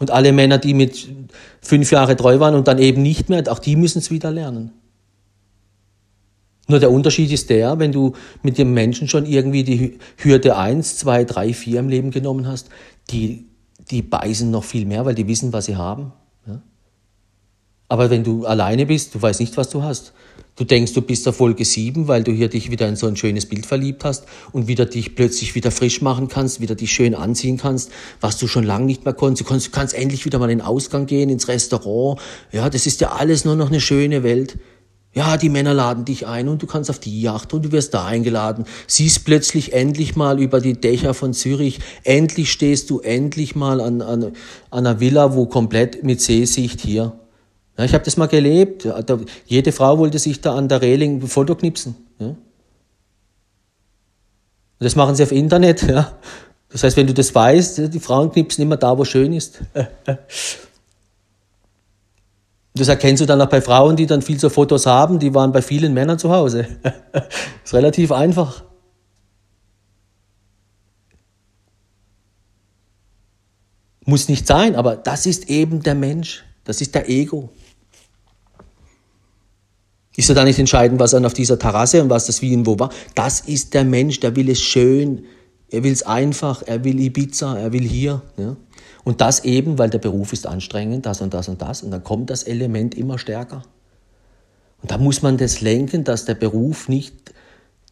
Und alle Männer, die mit fünf Jahren treu waren und dann eben nicht mehr, auch die müssen es wieder lernen. Nur der Unterschied ist der, wenn du mit dem Menschen schon irgendwie die Hürde 1, 2, 3, 4 im Leben genommen hast, die, die beißen noch viel mehr, weil die wissen, was sie haben. Ja? Aber wenn du alleine bist, du weißt nicht, was du hast. Du denkst, du bist der Folge 7, weil du hier dich wieder in so ein schönes Bild verliebt hast und wieder dich plötzlich wieder frisch machen kannst, wieder dich schön anziehen kannst, was du schon lange nicht mehr konntest. Du kannst, du kannst endlich wieder mal in den Ausgang gehen, ins Restaurant. Ja, das ist ja alles nur noch eine schöne Welt. Ja, die Männer laden dich ein und du kannst auf die Yacht und du wirst da eingeladen. Siehst plötzlich endlich mal über die Dächer von Zürich. Endlich stehst du endlich mal an, an, an einer Villa, wo komplett mit Seesicht hier. Ja, ich habe das mal gelebt. Da, jede Frau wollte sich da an der Reling ein Foto knipsen. Ja. Das machen sie auf Internet. Ja. Das heißt, wenn du das weißt, die Frauen knipsen immer da, wo schön ist. Das erkennst du dann auch bei Frauen, die dann viel so Fotos haben, die waren bei vielen Männern zu Hause. ist relativ einfach. Muss nicht sein, aber das ist eben der Mensch. Das ist der Ego. Ist ja da nicht entscheidend, was er auf dieser Terrasse und was das wie und wo war. Das ist der Mensch, der will es schön, er will es einfach, er will Ibiza, er will hier. Ja. Und das eben, weil der Beruf ist anstrengend, das und das und das. Und dann kommt das Element immer stärker. Und da muss man das lenken, dass der Beruf nicht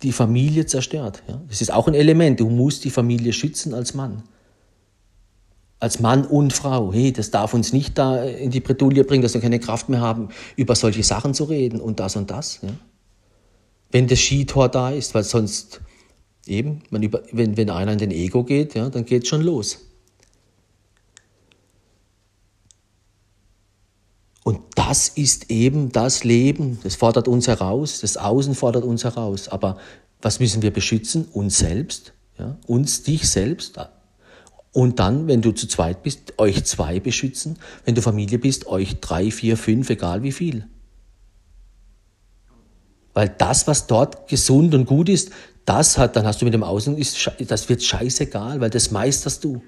die Familie zerstört. Ja? Das ist auch ein Element. Du musst die Familie schützen als Mann. Als Mann und Frau. Hey, das darf uns nicht da in die Bredouille bringen, dass wir keine Kraft mehr haben, über solche Sachen zu reden und das und das. Ja? Wenn das Skitor da ist, weil sonst eben, über, wenn, wenn einer in den Ego geht, ja, dann geht es schon los. Und das ist eben das Leben. Das fordert uns heraus, das Außen fordert uns heraus. Aber was müssen wir beschützen? Uns selbst, ja? uns, dich selbst. Und dann, wenn du zu zweit bist, euch zwei beschützen. Wenn du Familie bist, euch drei, vier, fünf, egal wie viel. Weil das, was dort gesund und gut ist, das hat, dann hast du mit dem Außen, ist, das wird scheißegal, weil das meisterst du.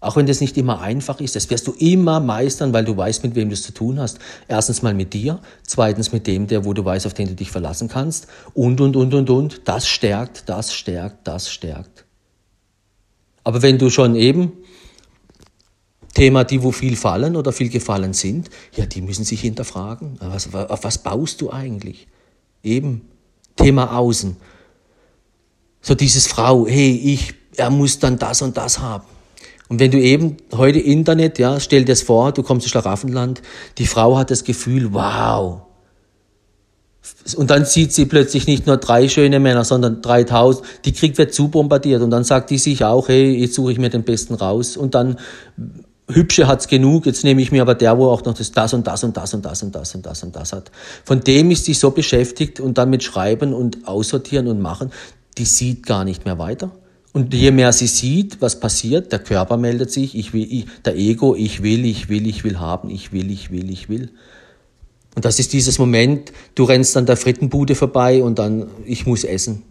Auch wenn das nicht immer einfach ist, das wirst du immer meistern, weil du weißt, mit wem du es zu tun hast. Erstens mal mit dir, zweitens mit dem, der, wo du weißt, auf den du dich verlassen kannst und, und, und, und, und. Das stärkt, das stärkt, das stärkt. Aber wenn du schon eben Thema, die wo viel fallen oder viel gefallen sind, ja, die müssen sich hinterfragen. Was, auf was baust du eigentlich? Eben Thema Außen. So dieses Frau, hey, ich, er muss dann das und das haben. Und wenn du eben heute Internet, ja, stell dir das vor, du kommst ins Schlaraffenland, die Frau hat das Gefühl, wow. Und dann sieht sie plötzlich nicht nur drei schöne Männer, sondern 3000. Die kriegt wird zu bombardiert. Und dann sagt die sich auch, hey, jetzt suche ich mir den Besten raus. Und dann, hübsche hat's genug, jetzt nehme ich mir aber der, wo auch noch das, das und das und das und das und das und das und das hat. Von dem ist sie so beschäftigt und dann mit Schreiben und Aussortieren und Machen, die sieht gar nicht mehr weiter. Und je mehr sie sieht, was passiert, der Körper meldet sich, ich will, ich, der Ego, ich will, ich will, ich will haben, ich will, ich will, ich will. Und das ist dieses Moment, du rennst an der Frittenbude vorbei und dann, ich muss essen.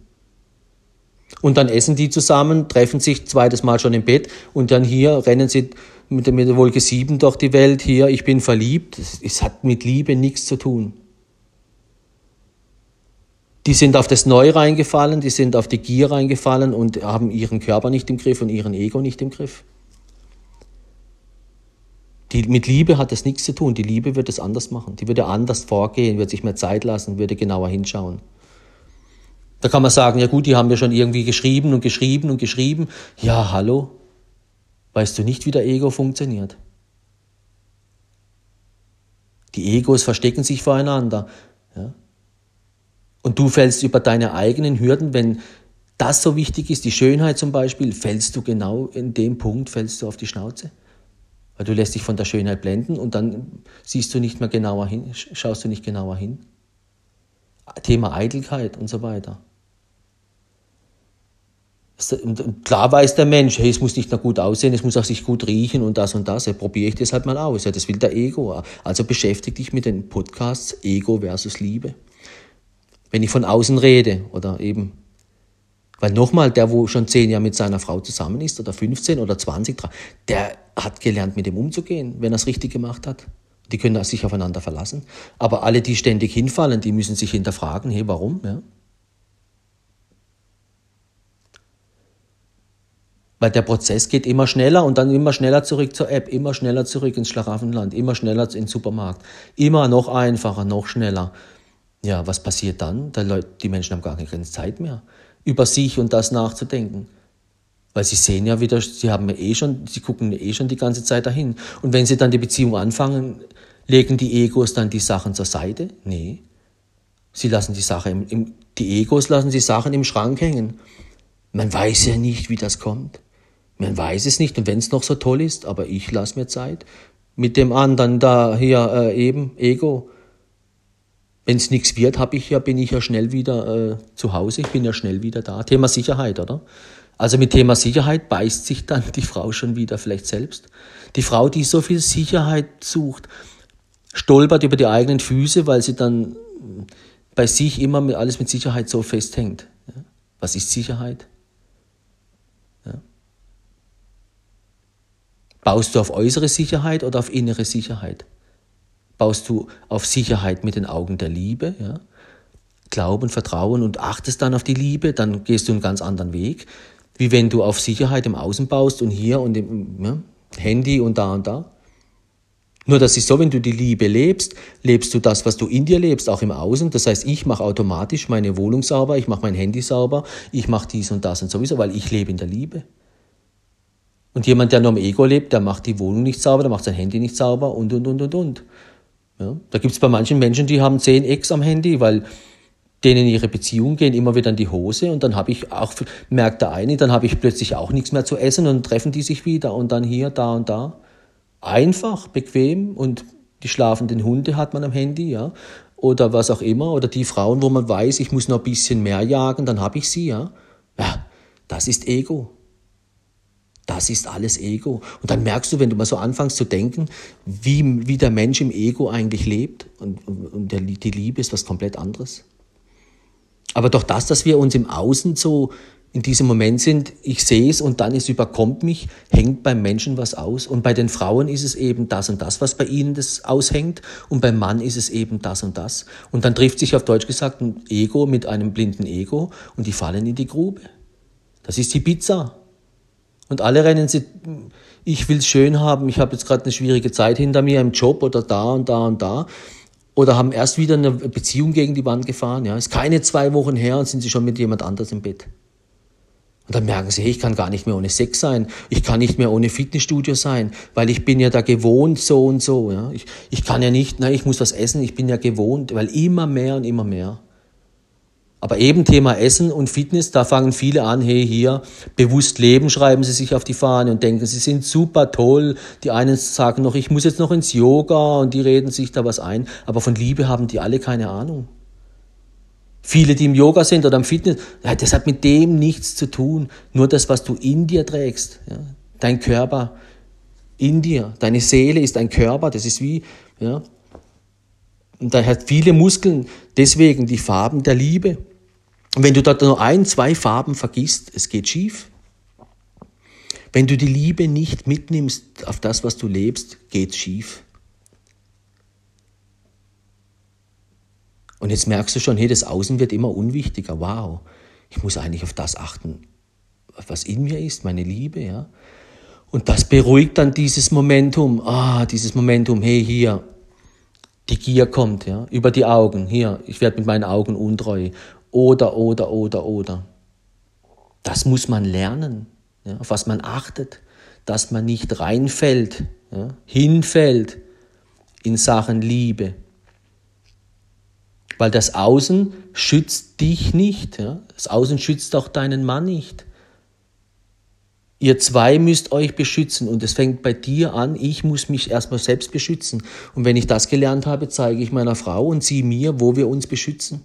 Und dann essen die zusammen, treffen sich zweites Mal schon im Bett und dann hier rennen sie mit der Wolke 7 durch die Welt, hier, ich bin verliebt. Es hat mit Liebe nichts zu tun. Die sind auf das Neu reingefallen, die sind auf die Gier reingefallen und haben ihren Körper nicht im Griff und ihren Ego nicht im Griff. Die, mit Liebe hat das nichts zu tun. Die Liebe wird es anders machen. Die würde anders vorgehen, wird sich mehr Zeit lassen, würde genauer hinschauen. Da kann man sagen, ja gut, die haben ja schon irgendwie geschrieben und geschrieben und geschrieben. Ja, hallo? Weißt du nicht, wie der Ego funktioniert? Die Egos verstecken sich voreinander. Ja? Und du fällst über deine eigenen Hürden, wenn das so wichtig ist, die Schönheit zum Beispiel, fällst du genau in dem Punkt, fällst du auf die Schnauze. Weil du lässt dich von der Schönheit blenden und dann siehst du nicht mehr genauer hin, schaust du nicht genauer hin. Thema Eitelkeit und so weiter. Klar weiß der Mensch, hey, es muss nicht nur gut aussehen, es muss auch sich gut riechen und das und das. Ja, probiere ich das halt mal aus. Ja, das will der Ego. Also beschäftige dich mit den Podcasts Ego versus Liebe. Wenn ich von außen rede oder eben, weil nochmal, der, wo schon zehn Jahre mit seiner Frau zusammen ist oder 15 oder 20, der hat gelernt, mit dem umzugehen, wenn er es richtig gemacht hat. Die können sich aufeinander verlassen. Aber alle, die ständig hinfallen, die müssen sich hinterfragen, hey, warum? Ja? Weil der Prozess geht immer schneller und dann immer schneller zurück zur App, immer schneller zurück ins Schlaraffenland, immer schneller in den Supermarkt, immer noch einfacher, noch schneller. Ja, was passiert dann? Die Menschen haben gar keine Zeit mehr, über sich und das nachzudenken. Weil sie sehen ja wieder, sie haben ja eh schon, sie gucken eh schon die ganze Zeit dahin. Und wenn sie dann die Beziehung anfangen, legen die Egos dann die Sachen zur Seite? Nee. Sie lassen die Sache im, im, die Egos lassen die Sachen im Schrank hängen. Man weiß ja nicht, wie das kommt. Man weiß es nicht und wenn es noch so toll ist, aber ich lasse mir Zeit. Mit dem anderen da hier äh, eben, Ego. Wenn es nichts wird, hab ich ja, bin ich ja schnell wieder äh, zu Hause, ich bin ja schnell wieder da. Thema Sicherheit, oder? Also mit Thema Sicherheit beißt sich dann die Frau schon wieder vielleicht selbst. Die Frau, die so viel Sicherheit sucht, stolpert über die eigenen Füße, weil sie dann bei sich immer alles mit Sicherheit so festhängt. Was ist Sicherheit? Baust du auf äußere Sicherheit oder auf innere Sicherheit? Baust du auf Sicherheit mit den Augen der Liebe, ja? Glauben, Vertrauen und achtest dann auf die Liebe, dann gehst du einen ganz anderen Weg, wie wenn du auf Sicherheit im Außen baust und hier und im ja, Handy und da und da. Nur das ist so, wenn du die Liebe lebst, lebst du das, was du in dir lebst, auch im Außen. Das heißt, ich mache automatisch meine Wohnung sauber, ich mache mein Handy sauber, ich mache dies und das und sowieso, weil ich lebe in der Liebe. Und jemand, der nur im Ego lebt, der macht die Wohnung nicht sauber, der macht sein Handy nicht sauber und, und, und, und, und. Ja, da gibt es bei manchen Menschen, die haben 10 Ex am Handy, weil denen ihre Beziehungen gehen immer wieder in die Hose und dann habe ich auch, merkt der eine, dann habe ich plötzlich auch nichts mehr zu essen und treffen die sich wieder und dann hier, da und da. Einfach, bequem und die schlafenden Hunde hat man am Handy, ja. Oder was auch immer. Oder die Frauen, wo man weiß, ich muss noch ein bisschen mehr jagen, dann habe ich sie, ja. Ja, das ist Ego. Das ist alles Ego. Und dann merkst du, wenn du mal so anfängst zu denken, wie, wie der Mensch im Ego eigentlich lebt und, und der, die Liebe ist was komplett anderes. Aber doch das, dass wir uns im Außen so in diesem Moment sind, ich sehe es und dann es überkommt mich, hängt beim Menschen was aus. Und bei den Frauen ist es eben das und das, was bei ihnen das aushängt. Und beim Mann ist es eben das und das. Und dann trifft sich auf Deutsch gesagt ein Ego mit einem blinden Ego und die fallen in die Grube. Das ist die Pizza. Und alle rennen sie, ich will es schön haben, ich habe jetzt gerade eine schwierige Zeit hinter mir im Job oder da und da und da. Oder haben erst wieder eine Beziehung gegen die Wand gefahren. Ja, ist keine zwei Wochen her und sind sie schon mit jemand anders im Bett. Und dann merken sie, hey, ich kann gar nicht mehr ohne Sex sein, ich kann nicht mehr ohne Fitnessstudio sein, weil ich bin ja da gewohnt so und so. Ja. Ich, ich kann ja nicht, na, ich muss was essen, ich bin ja gewohnt, weil immer mehr und immer mehr. Aber eben Thema Essen und Fitness, da fangen viele an, hey, hier, bewusst leben, schreiben sie sich auf die Fahne und denken, sie sind super toll. Die einen sagen noch, ich muss jetzt noch ins Yoga und die reden sich da was ein. Aber von Liebe haben die alle keine Ahnung. Viele, die im Yoga sind oder im Fitness, das hat mit dem nichts zu tun. Nur das, was du in dir trägst. Ja, dein Körper in dir. Deine Seele ist ein Körper, das ist wie, ja, und da hat viele Muskeln, deswegen die Farben der Liebe. Und wenn du dort nur ein, zwei Farben vergisst, es geht schief. Wenn du die Liebe nicht mitnimmst auf das, was du lebst, geht's schief. Und jetzt merkst du schon, hey, das Außen wird immer unwichtiger. Wow, ich muss eigentlich auf das achten, was in mir ist, meine Liebe, ja. Und das beruhigt dann dieses Momentum. Ah, dieses Momentum, hey, hier, die Gier kommt, ja, über die Augen. Hier, ich werde mit meinen Augen untreu. Oder, oder, oder, oder. Das muss man lernen, ja, auf was man achtet, dass man nicht reinfällt, ja, hinfällt in Sachen Liebe. Weil das Außen schützt dich nicht. Ja? Das Außen schützt auch deinen Mann nicht. Ihr zwei müsst euch beschützen und es fängt bei dir an, ich muss mich erstmal selbst beschützen. Und wenn ich das gelernt habe, zeige ich meiner Frau und sie mir, wo wir uns beschützen.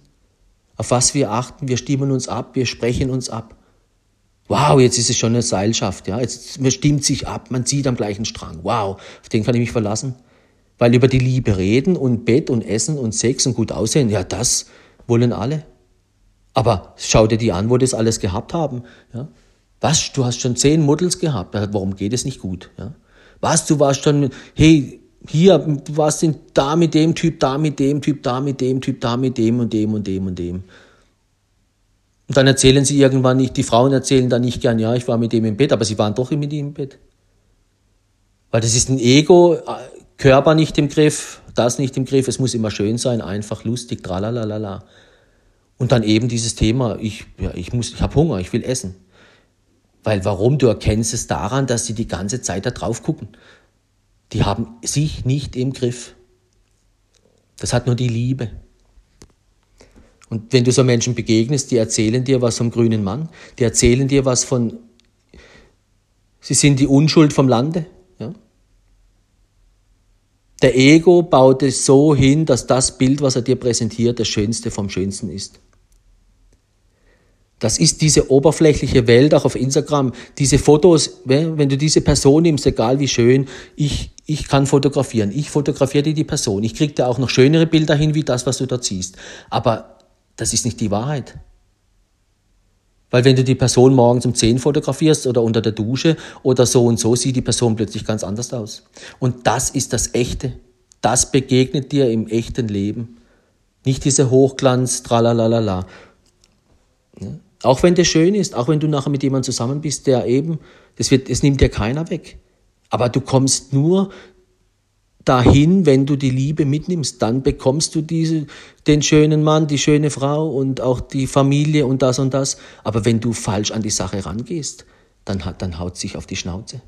Auf was wir achten, wir stimmen uns ab, wir sprechen uns ab. Wow, jetzt ist es schon eine Seilschaft, ja. Jetzt, man stimmt sich ab, man zieht am gleichen Strang. Wow, auf den kann ich mich verlassen. Weil über die Liebe reden und Bett und Essen und Sex und gut aussehen, ja, das wollen alle. Aber schau dir die an, wo das alles gehabt haben. Ja? Was, du hast schon zehn Models gehabt, warum geht es nicht gut? Ja? Was, du warst schon, hey, hier, du warst da mit dem Typ, da mit dem Typ, da mit dem Typ, da mit dem und dem und dem und dem. Und dann erzählen sie irgendwann nicht, die Frauen erzählen dann nicht gern, ja, ich war mit dem im Bett, aber sie waren doch mit ihm im Bett. Weil das ist ein Ego, Körper nicht im Griff, das nicht im Griff, es muss immer schön sein, einfach lustig, tralalala. Und dann eben dieses Thema, ich, ja, ich, muss, ich habe Hunger, ich will essen. Weil warum? Du erkennst es daran, dass sie die ganze Zeit da drauf gucken. Die haben sich nicht im Griff. Das hat nur die Liebe. Und wenn du so Menschen begegnest, die erzählen dir was vom grünen Mann, die erzählen dir was von, sie sind die Unschuld vom Lande. Ja? Der Ego baut es so hin, dass das Bild, was er dir präsentiert, das Schönste vom Schönsten ist. Das ist diese oberflächliche Welt, auch auf Instagram. Diese Fotos, wenn du diese Person nimmst, egal wie schön, ich, ich kann fotografieren. Ich fotografiere dir die Person. Ich kriege dir auch noch schönere Bilder hin, wie das, was du dort siehst. Aber das ist nicht die Wahrheit. Weil wenn du die Person morgens um 10 fotografierst oder unter der Dusche oder so und so, sieht die Person plötzlich ganz anders aus. Und das ist das Echte. Das begegnet dir im echten Leben. Nicht diese Hochglanz, tralalala. Auch wenn das schön ist, auch wenn du nachher mit jemandem zusammen bist, der eben, das, wird, das nimmt dir keiner weg. Aber du kommst nur dahin, wenn du die Liebe mitnimmst. Dann bekommst du diese, den schönen Mann, die schöne Frau und auch die Familie und das und das. Aber wenn du falsch an die Sache rangehst, dann, dann haut sich auf die Schnauze.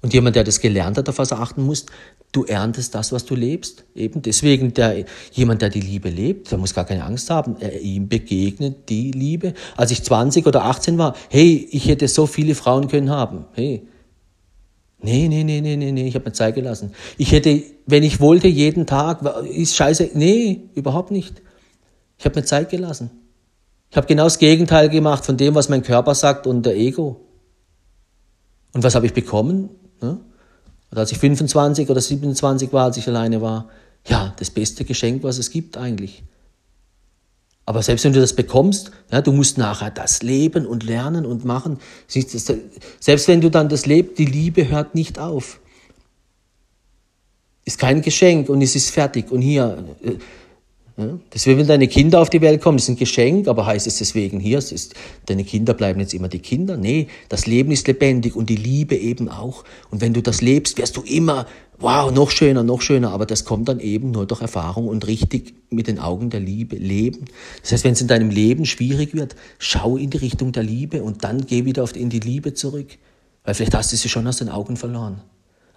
Und jemand, der das gelernt hat, auf was er achten muss, du erntest das, was du lebst. Eben deswegen, der, jemand, der die Liebe lebt, der muss gar keine Angst haben. Er, ihm begegnet die Liebe. Als ich 20 oder 18 war, hey, ich hätte so viele Frauen können haben. Hey. Nee, nee, nee, nee, nee, nee, ich habe mir Zeit gelassen. Ich hätte, wenn ich wollte, jeden Tag, ist scheiße. Nee, überhaupt nicht. Ich habe mir Zeit gelassen. Ich habe genau das Gegenteil gemacht von dem, was mein Körper sagt und der Ego. Und was habe ich bekommen? Ne? Und als ich 25 oder 27 war, als ich alleine war, ja, das beste Geschenk, was es gibt eigentlich. Aber selbst wenn du das bekommst, ja, du musst nachher das leben und lernen und machen. Selbst wenn du dann das lebst, die Liebe hört nicht auf. Ist kein Geschenk und es ist fertig. Und hier, äh? Deswegen, wenn deine Kinder auf die Welt kommen, das ist ein Geschenk, aber heißt es deswegen hier, es ist, deine Kinder bleiben jetzt immer die Kinder? Nee, das Leben ist lebendig und die Liebe eben auch. Und wenn du das lebst, wirst du immer, wow, noch schöner, noch schöner, aber das kommt dann eben nur durch Erfahrung und richtig mit den Augen der Liebe leben. Das heißt, wenn es in deinem Leben schwierig wird, schau in die Richtung der Liebe und dann geh wieder in die Liebe zurück. Weil vielleicht hast du sie schon aus den Augen verloren.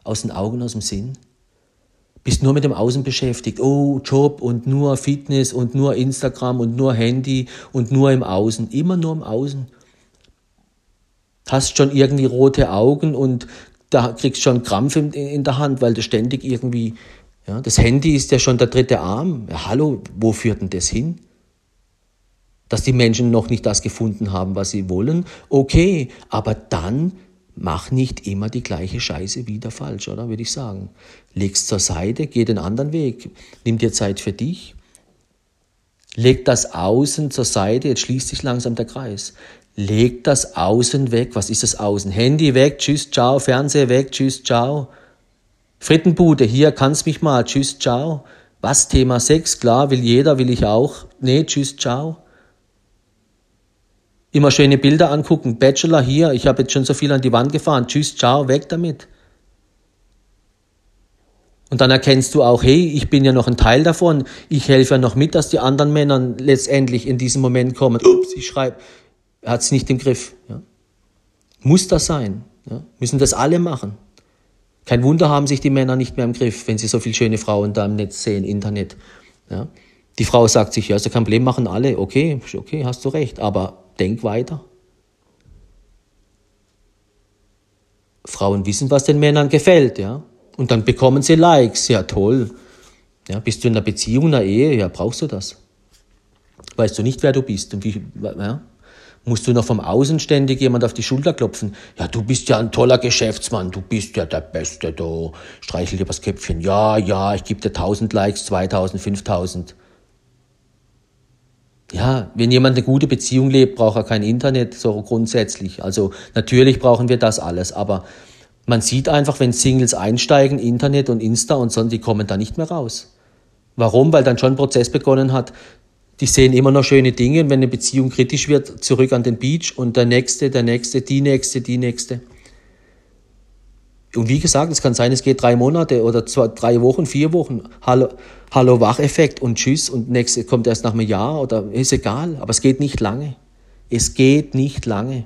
Aus den Augen, aus dem Sinn bist nur mit dem Außen beschäftigt. Oh, Job und nur Fitness und nur Instagram und nur Handy und nur im Außen. Immer nur im Außen. Hast schon irgendwie rote Augen und da kriegst schon Krampf in, in der Hand, weil du ständig irgendwie, ja, das Handy ist ja schon der dritte Arm. Ja, hallo, wo führt denn das hin? Dass die Menschen noch nicht das gefunden haben, was sie wollen, okay, aber dann mach nicht immer die gleiche Scheiße wieder falsch, oder? Würde ich sagen. Leg's zur Seite, geh den anderen Weg. Nimm dir Zeit für dich. Leg das Außen zur Seite, jetzt schließt sich langsam der Kreis. Leg das Außen weg. Was ist das Außen? Handy weg, tschüss, ciao. Fernseher weg, tschüss, ciao. Frittenbude, hier kannst mich mal, tschüss, ciao. Was, Thema Sex? Klar, will jeder, will ich auch. Nee, tschüss, ciao. Immer schöne Bilder angucken. Bachelor hier, ich habe jetzt schon so viel an die Wand gefahren. Tschüss, ciao, weg damit. Und dann erkennst du auch, hey, ich bin ja noch ein Teil davon. Ich helfe ja noch mit, dass die anderen Männer letztendlich in diesem Moment kommen. Ups, ich schreibe, er hat es nicht im Griff. Ja. Muss das sein? Ja. Müssen das alle machen? Kein Wunder haben sich die Männer nicht mehr im Griff, wenn sie so viele schöne Frauen da im Netz sehen, Internet. Ja. Die Frau sagt sich, ja, ist ja kein Problem, machen alle. Okay, okay, hast du recht, aber denk weiter. Frauen wissen, was den Männern gefällt, ja. Und dann bekommen sie Likes. Ja, toll. Ja, bist du in einer Beziehung, in einer Ehe? Ja, brauchst du das? Weißt du nicht, wer du bist und wie, ja? Musst du noch vom Außen ständig jemand auf die Schulter klopfen? Ja, du bist ja ein toller Geschäftsmann, du bist ja der Beste, du streichel dir das Köpfchen. Ja, ja, ich gebe dir 1000 Likes, 2000, 5000. Ja, wenn jemand eine gute Beziehung lebt, braucht er kein Internet, so grundsätzlich. Also natürlich brauchen wir das alles, aber man sieht einfach, wenn Singles einsteigen, Internet und Insta und so, die kommen da nicht mehr raus. Warum? Weil dann schon ein Prozess begonnen hat, die sehen immer noch schöne Dinge und wenn eine Beziehung kritisch wird, zurück an den Beach und der nächste, der nächste, die nächste, die nächste. Und wie gesagt, es kann sein, es geht drei Monate oder zwei, drei Wochen, vier Wochen. Hallo, Hallo Wacheffekt und Tschüss und nächste kommt erst nach einem Jahr oder ist egal, aber es geht nicht lange. Es geht nicht lange.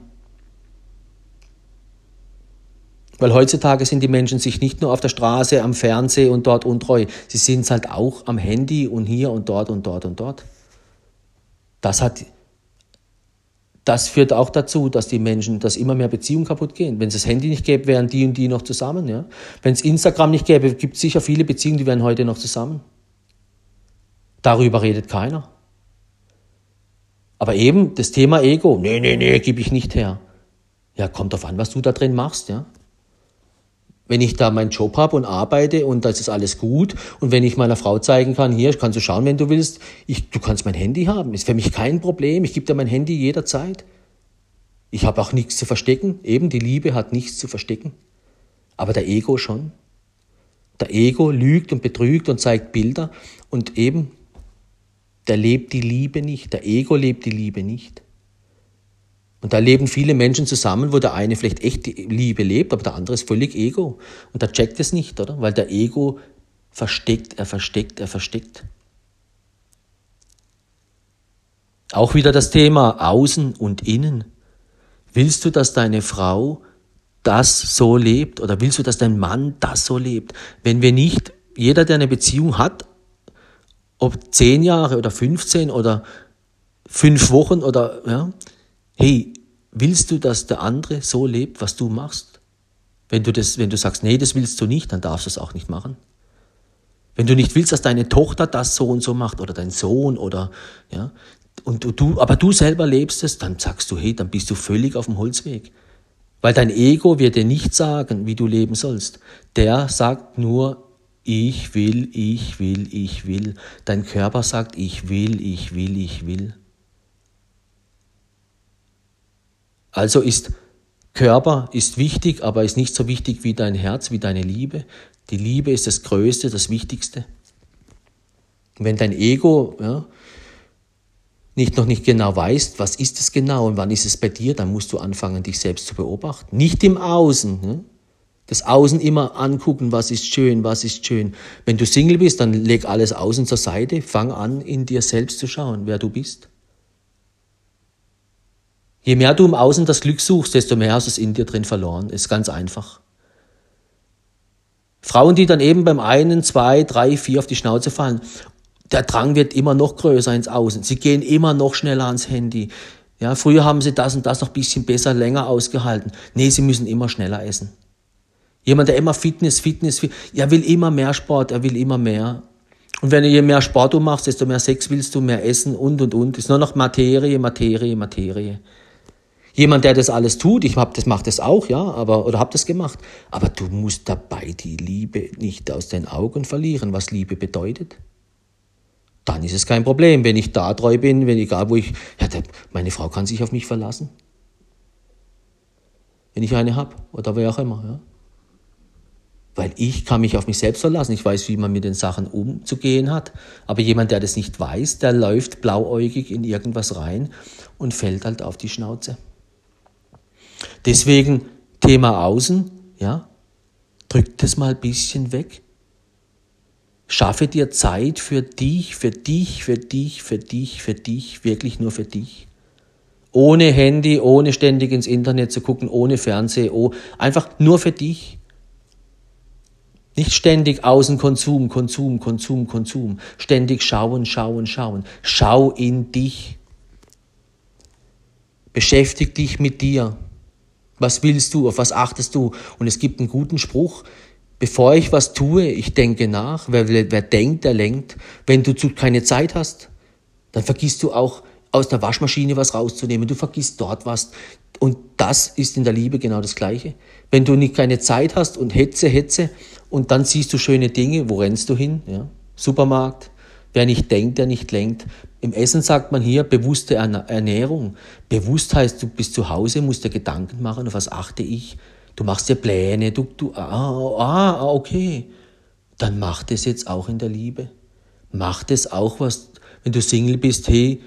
Weil heutzutage sind die Menschen sich nicht nur auf der Straße, am Fernsehen und dort untreu, sie sind es halt auch am Handy und hier und dort und dort und dort. Das hat, das führt auch dazu, dass die Menschen, dass immer mehr Beziehungen kaputt gehen. Wenn es das Handy nicht gäbe, wären die und die noch zusammen. Ja? Wenn es Instagram nicht gäbe, gibt es sicher viele Beziehungen, die wären heute noch zusammen. Darüber redet keiner. Aber eben das Thema Ego, nee, nee, nee, gebe ich nicht her. Ja, kommt drauf an, was du da drin machst, ja wenn ich da meinen Job habe und arbeite und das ist alles gut und wenn ich meiner Frau zeigen kann, hier, kannst du schauen, wenn du willst, ich, du kannst mein Handy haben, ist für mich kein Problem, ich gebe dir mein Handy jederzeit. Ich habe auch nichts zu verstecken, eben die Liebe hat nichts zu verstecken, aber der Ego schon. Der Ego lügt und betrügt und zeigt Bilder und eben, der lebt die Liebe nicht, der Ego lebt die Liebe nicht. Und da leben viele Menschen zusammen, wo der eine vielleicht echt Liebe lebt, aber der andere ist völlig Ego. Und da checkt es nicht, oder? Weil der Ego versteckt, er versteckt, er versteckt. Auch wieder das Thema Außen und Innen. Willst du, dass deine Frau das so lebt oder willst du, dass dein Mann das so lebt? Wenn wir nicht, jeder, der eine Beziehung hat, ob zehn Jahre oder 15 oder fünf Wochen oder, ja, hey, willst du, dass der andere so lebt, was du machst? Wenn du, das, wenn du sagst, nee, das willst du nicht, dann darfst du es auch nicht machen. Wenn du nicht willst, dass deine Tochter das so und so macht oder dein Sohn oder, ja, und du, aber du selber lebst es, dann sagst du, hey, dann bist du völlig auf dem Holzweg. Weil dein Ego wird dir nicht sagen, wie du leben sollst. Der sagt nur, ich will, ich will, ich will. Dein Körper sagt, ich will, ich will, ich will. Also ist Körper ist wichtig, aber ist nicht so wichtig wie dein Herz, wie deine Liebe. Die Liebe ist das Größte, das Wichtigste. wenn dein Ego ja, nicht noch nicht genau weißt, was ist es genau und wann ist es bei dir, dann musst du anfangen, dich selbst zu beobachten. Nicht im Außen. Ne? Das Außen immer angucken, was ist schön, was ist schön. Wenn du Single bist, dann leg alles außen zur Seite, fang an, in dir selbst zu schauen, wer du bist. Je mehr du im Außen das Glück suchst, desto mehr hast du es in dir drin verloren. Ist ganz einfach. Frauen, die dann eben beim einen, zwei, drei, vier auf die Schnauze fallen, der Drang wird immer noch größer ins Außen. Sie gehen immer noch schneller ans Handy. Ja, früher haben sie das und das noch ein bisschen besser, länger ausgehalten. Nee, sie müssen immer schneller essen. Jemand, der immer Fitness, Fitness, Fitness, er will immer mehr Sport, er will immer mehr. Und wenn du je mehr Sport du machst, desto mehr Sex willst du, mehr essen und, und, und. Ist nur noch Materie, Materie, Materie. Jemand, der das alles tut, ich hab das, macht das auch, ja, aber, oder hab das gemacht. Aber du musst dabei die Liebe nicht aus den Augen verlieren, was Liebe bedeutet. Dann ist es kein Problem, wenn ich da treu bin, wenn egal wo ich, ja, der, meine Frau kann sich auf mich verlassen. Wenn ich eine hab, oder wer auch immer, ja. Weil ich kann mich auf mich selbst verlassen. Ich weiß, wie man mit den Sachen umzugehen hat. Aber jemand, der das nicht weiß, der läuft blauäugig in irgendwas rein und fällt halt auf die Schnauze. Deswegen Thema Außen, ja, drück das mal ein bisschen weg. Schaffe dir Zeit für dich, für dich, für dich, für dich, für dich, wirklich nur für dich. Ohne Handy, ohne ständig ins Internet zu gucken, ohne Fernsehen, oh, einfach nur für dich. Nicht ständig Außenkonsum, Konsum, Konsum, Konsum. Ständig schauen, schauen, schauen. Schau in dich. Beschäftig dich mit dir. Was willst du? Auf was achtest du? Und es gibt einen guten Spruch. Bevor ich was tue, ich denke nach. Wer, wer denkt, der lenkt. Wenn du keine Zeit hast, dann vergisst du auch aus der Waschmaschine was rauszunehmen. Du vergisst dort was. Und das ist in der Liebe genau das Gleiche. Wenn du nicht keine Zeit hast und Hetze, Hetze und dann siehst du schöne Dinge, wo rennst du hin? Ja? Supermarkt. Wer nicht denkt, der nicht lenkt. Im Essen sagt man hier bewusste Ernährung. Bewusst heißt, du bist zu Hause, musst dir Gedanken machen, auf was achte ich. Du machst dir Pläne, du, du, ah, ah, okay. Dann mach das jetzt auch in der Liebe. Mach das auch, was, wenn du Single bist, hey,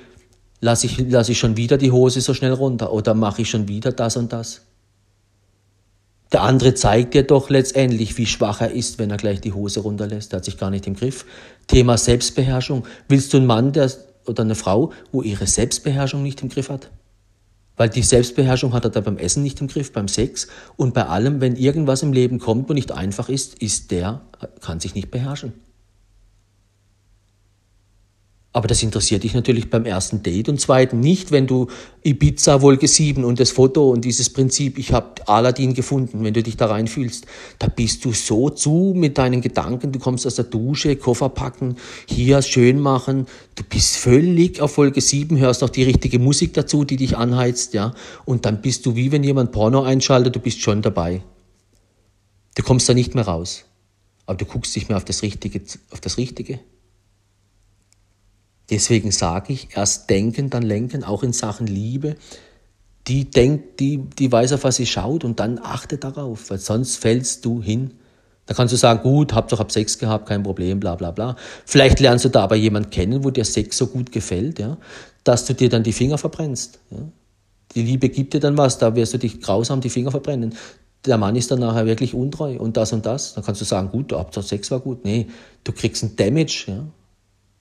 Lasse ich, lass ich schon wieder die Hose so schnell runter oder mache ich schon wieder das und das? Der andere zeigt dir doch letztendlich, wie schwach er ist, wenn er gleich die Hose runterlässt. Der hat sich gar nicht im Griff. Thema Selbstbeherrschung. Willst du einen Mann der, oder eine Frau, wo ihre Selbstbeherrschung nicht im Griff hat? Weil die Selbstbeherrschung hat er da beim Essen nicht im Griff, beim Sex und bei allem, wenn irgendwas im Leben kommt, wo nicht einfach ist, ist der, kann sich nicht beherrschen. Aber das interessiert dich natürlich beim ersten Date und zweiten nicht, wenn du Ibiza Wolke 7 und das Foto und dieses Prinzip, ich habe Aladdin gefunden, wenn du dich da reinfühlst, da bist du so zu mit deinen Gedanken, du kommst aus der Dusche, Koffer packen, hier schön machen, du bist völlig auf Folge 7, hörst noch die richtige Musik dazu, die dich anheizt, ja, und dann bist du wie wenn jemand Porno einschaltet, du bist schon dabei. Du kommst da nicht mehr raus. Aber du guckst nicht mehr auf das Richtige, auf das Richtige. Deswegen sage ich, erst denken, dann lenken, auch in Sachen Liebe. Die denkt, die, die weiß auf was sie schaut und dann achte darauf, weil sonst fällst du hin. Da kannst du sagen, gut, hab doch ab Sex gehabt, kein Problem, bla bla bla. Vielleicht lernst du da aber jemanden kennen, wo dir Sex so gut gefällt, ja, dass du dir dann die Finger verbrennst. Ja. Die Liebe gibt dir dann was, da wirst du dich grausam die Finger verbrennen. Der Mann ist dann nachher wirklich untreu und das und das. Dann kannst du sagen, gut, ab Sex war gut. Nee, du kriegst ein Damage, ja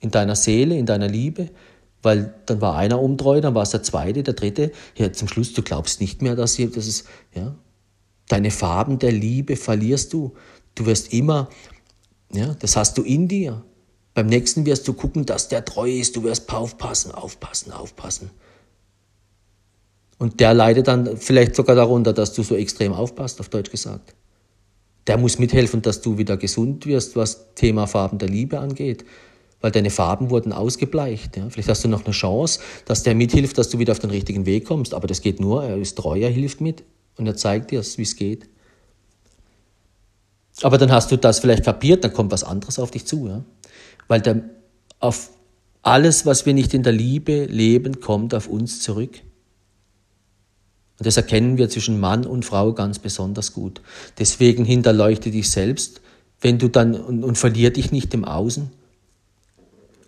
in deiner Seele, in deiner Liebe, weil dann war einer untreu, dann war es der zweite, der dritte. Ja, zum Schluss, du glaubst nicht mehr, dass, hier, dass es, ja, deine Farben der Liebe verlierst du. Du wirst immer, ja, das hast du in dir. Beim nächsten wirst du gucken, dass der treu ist. Du wirst aufpassen, aufpassen, aufpassen. Und der leidet dann vielleicht sogar darunter, dass du so extrem aufpasst, auf Deutsch gesagt. Der muss mithelfen, dass du wieder gesund wirst, was Thema Farben der Liebe angeht weil deine Farben wurden ausgebleicht. Ja. Vielleicht hast du noch eine Chance, dass der mithilft, dass du wieder auf den richtigen Weg kommst. Aber das geht nur, er ist treu, er hilft mit und er zeigt dir, wie es geht. Aber dann hast du das vielleicht kapiert, dann kommt was anderes auf dich zu. Ja. Weil der, auf alles, was wir nicht in der Liebe leben, kommt auf uns zurück. Und das erkennen wir zwischen Mann und Frau ganz besonders gut. Deswegen hinterleuchte dich selbst, wenn du dann und, und verlier dich nicht im Außen,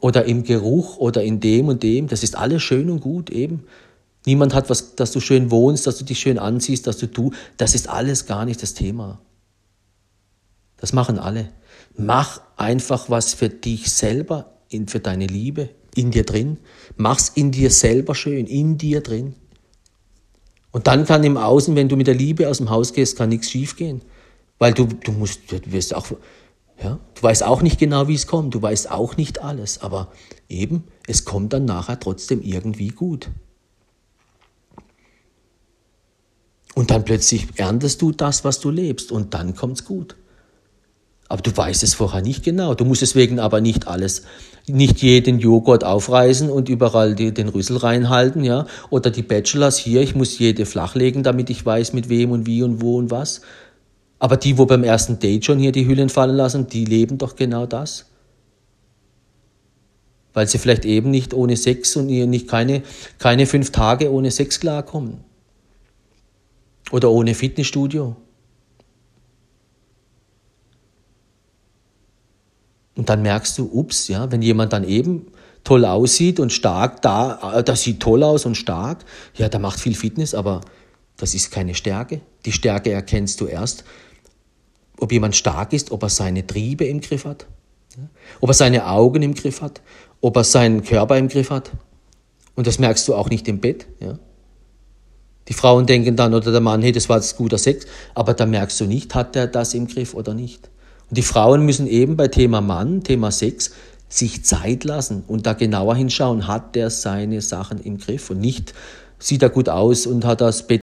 oder im Geruch oder in dem und dem. Das ist alles schön und gut eben. Niemand hat was, dass du schön wohnst, dass du dich schön anziehst, dass du tu. Das ist alles gar nicht das Thema. Das machen alle. Mach einfach was für dich selber, für deine Liebe, in dir drin. Mach's in dir selber schön, in dir drin. Und dann kann im Außen, wenn du mit der Liebe aus dem Haus gehst, kann nichts schiefgehen. Weil du, du musst, du wirst auch, ja? Du weißt auch nicht genau, wie es kommt, du weißt auch nicht alles, aber eben, es kommt dann nachher trotzdem irgendwie gut. Und dann plötzlich erntest du das, was du lebst, und dann kommt es gut. Aber du weißt es vorher nicht genau. Du musst deswegen aber nicht alles, nicht jeden Joghurt aufreißen und überall die, den Rüssel reinhalten, ja. Oder die Bachelors hier, ich muss jede flachlegen, damit ich weiß, mit wem und wie und wo und was. Aber die, wo beim ersten Date schon hier die Hüllen fallen lassen, die leben doch genau das. Weil sie vielleicht eben nicht ohne Sex und nicht keine, keine fünf Tage ohne Sex klarkommen. Oder ohne Fitnessstudio. Und dann merkst du, ups, ja, wenn jemand dann eben toll aussieht und stark da, äh, das sieht toll aus und stark, ja, der macht viel Fitness, aber das ist keine Stärke. Die Stärke erkennst du erst, ob jemand stark ist, ob er seine Triebe im Griff hat, ob er seine Augen im Griff hat, ob er seinen Körper im Griff hat. Und das merkst du auch nicht im Bett. Ja. Die Frauen denken dann oder der Mann, hey, das war jetzt guter Sex, aber da merkst du nicht, hat er das im Griff oder nicht. Und die Frauen müssen eben bei Thema Mann, Thema Sex, sich Zeit lassen und da genauer hinschauen, hat der seine Sachen im Griff und nicht sieht er gut aus und hat das Bett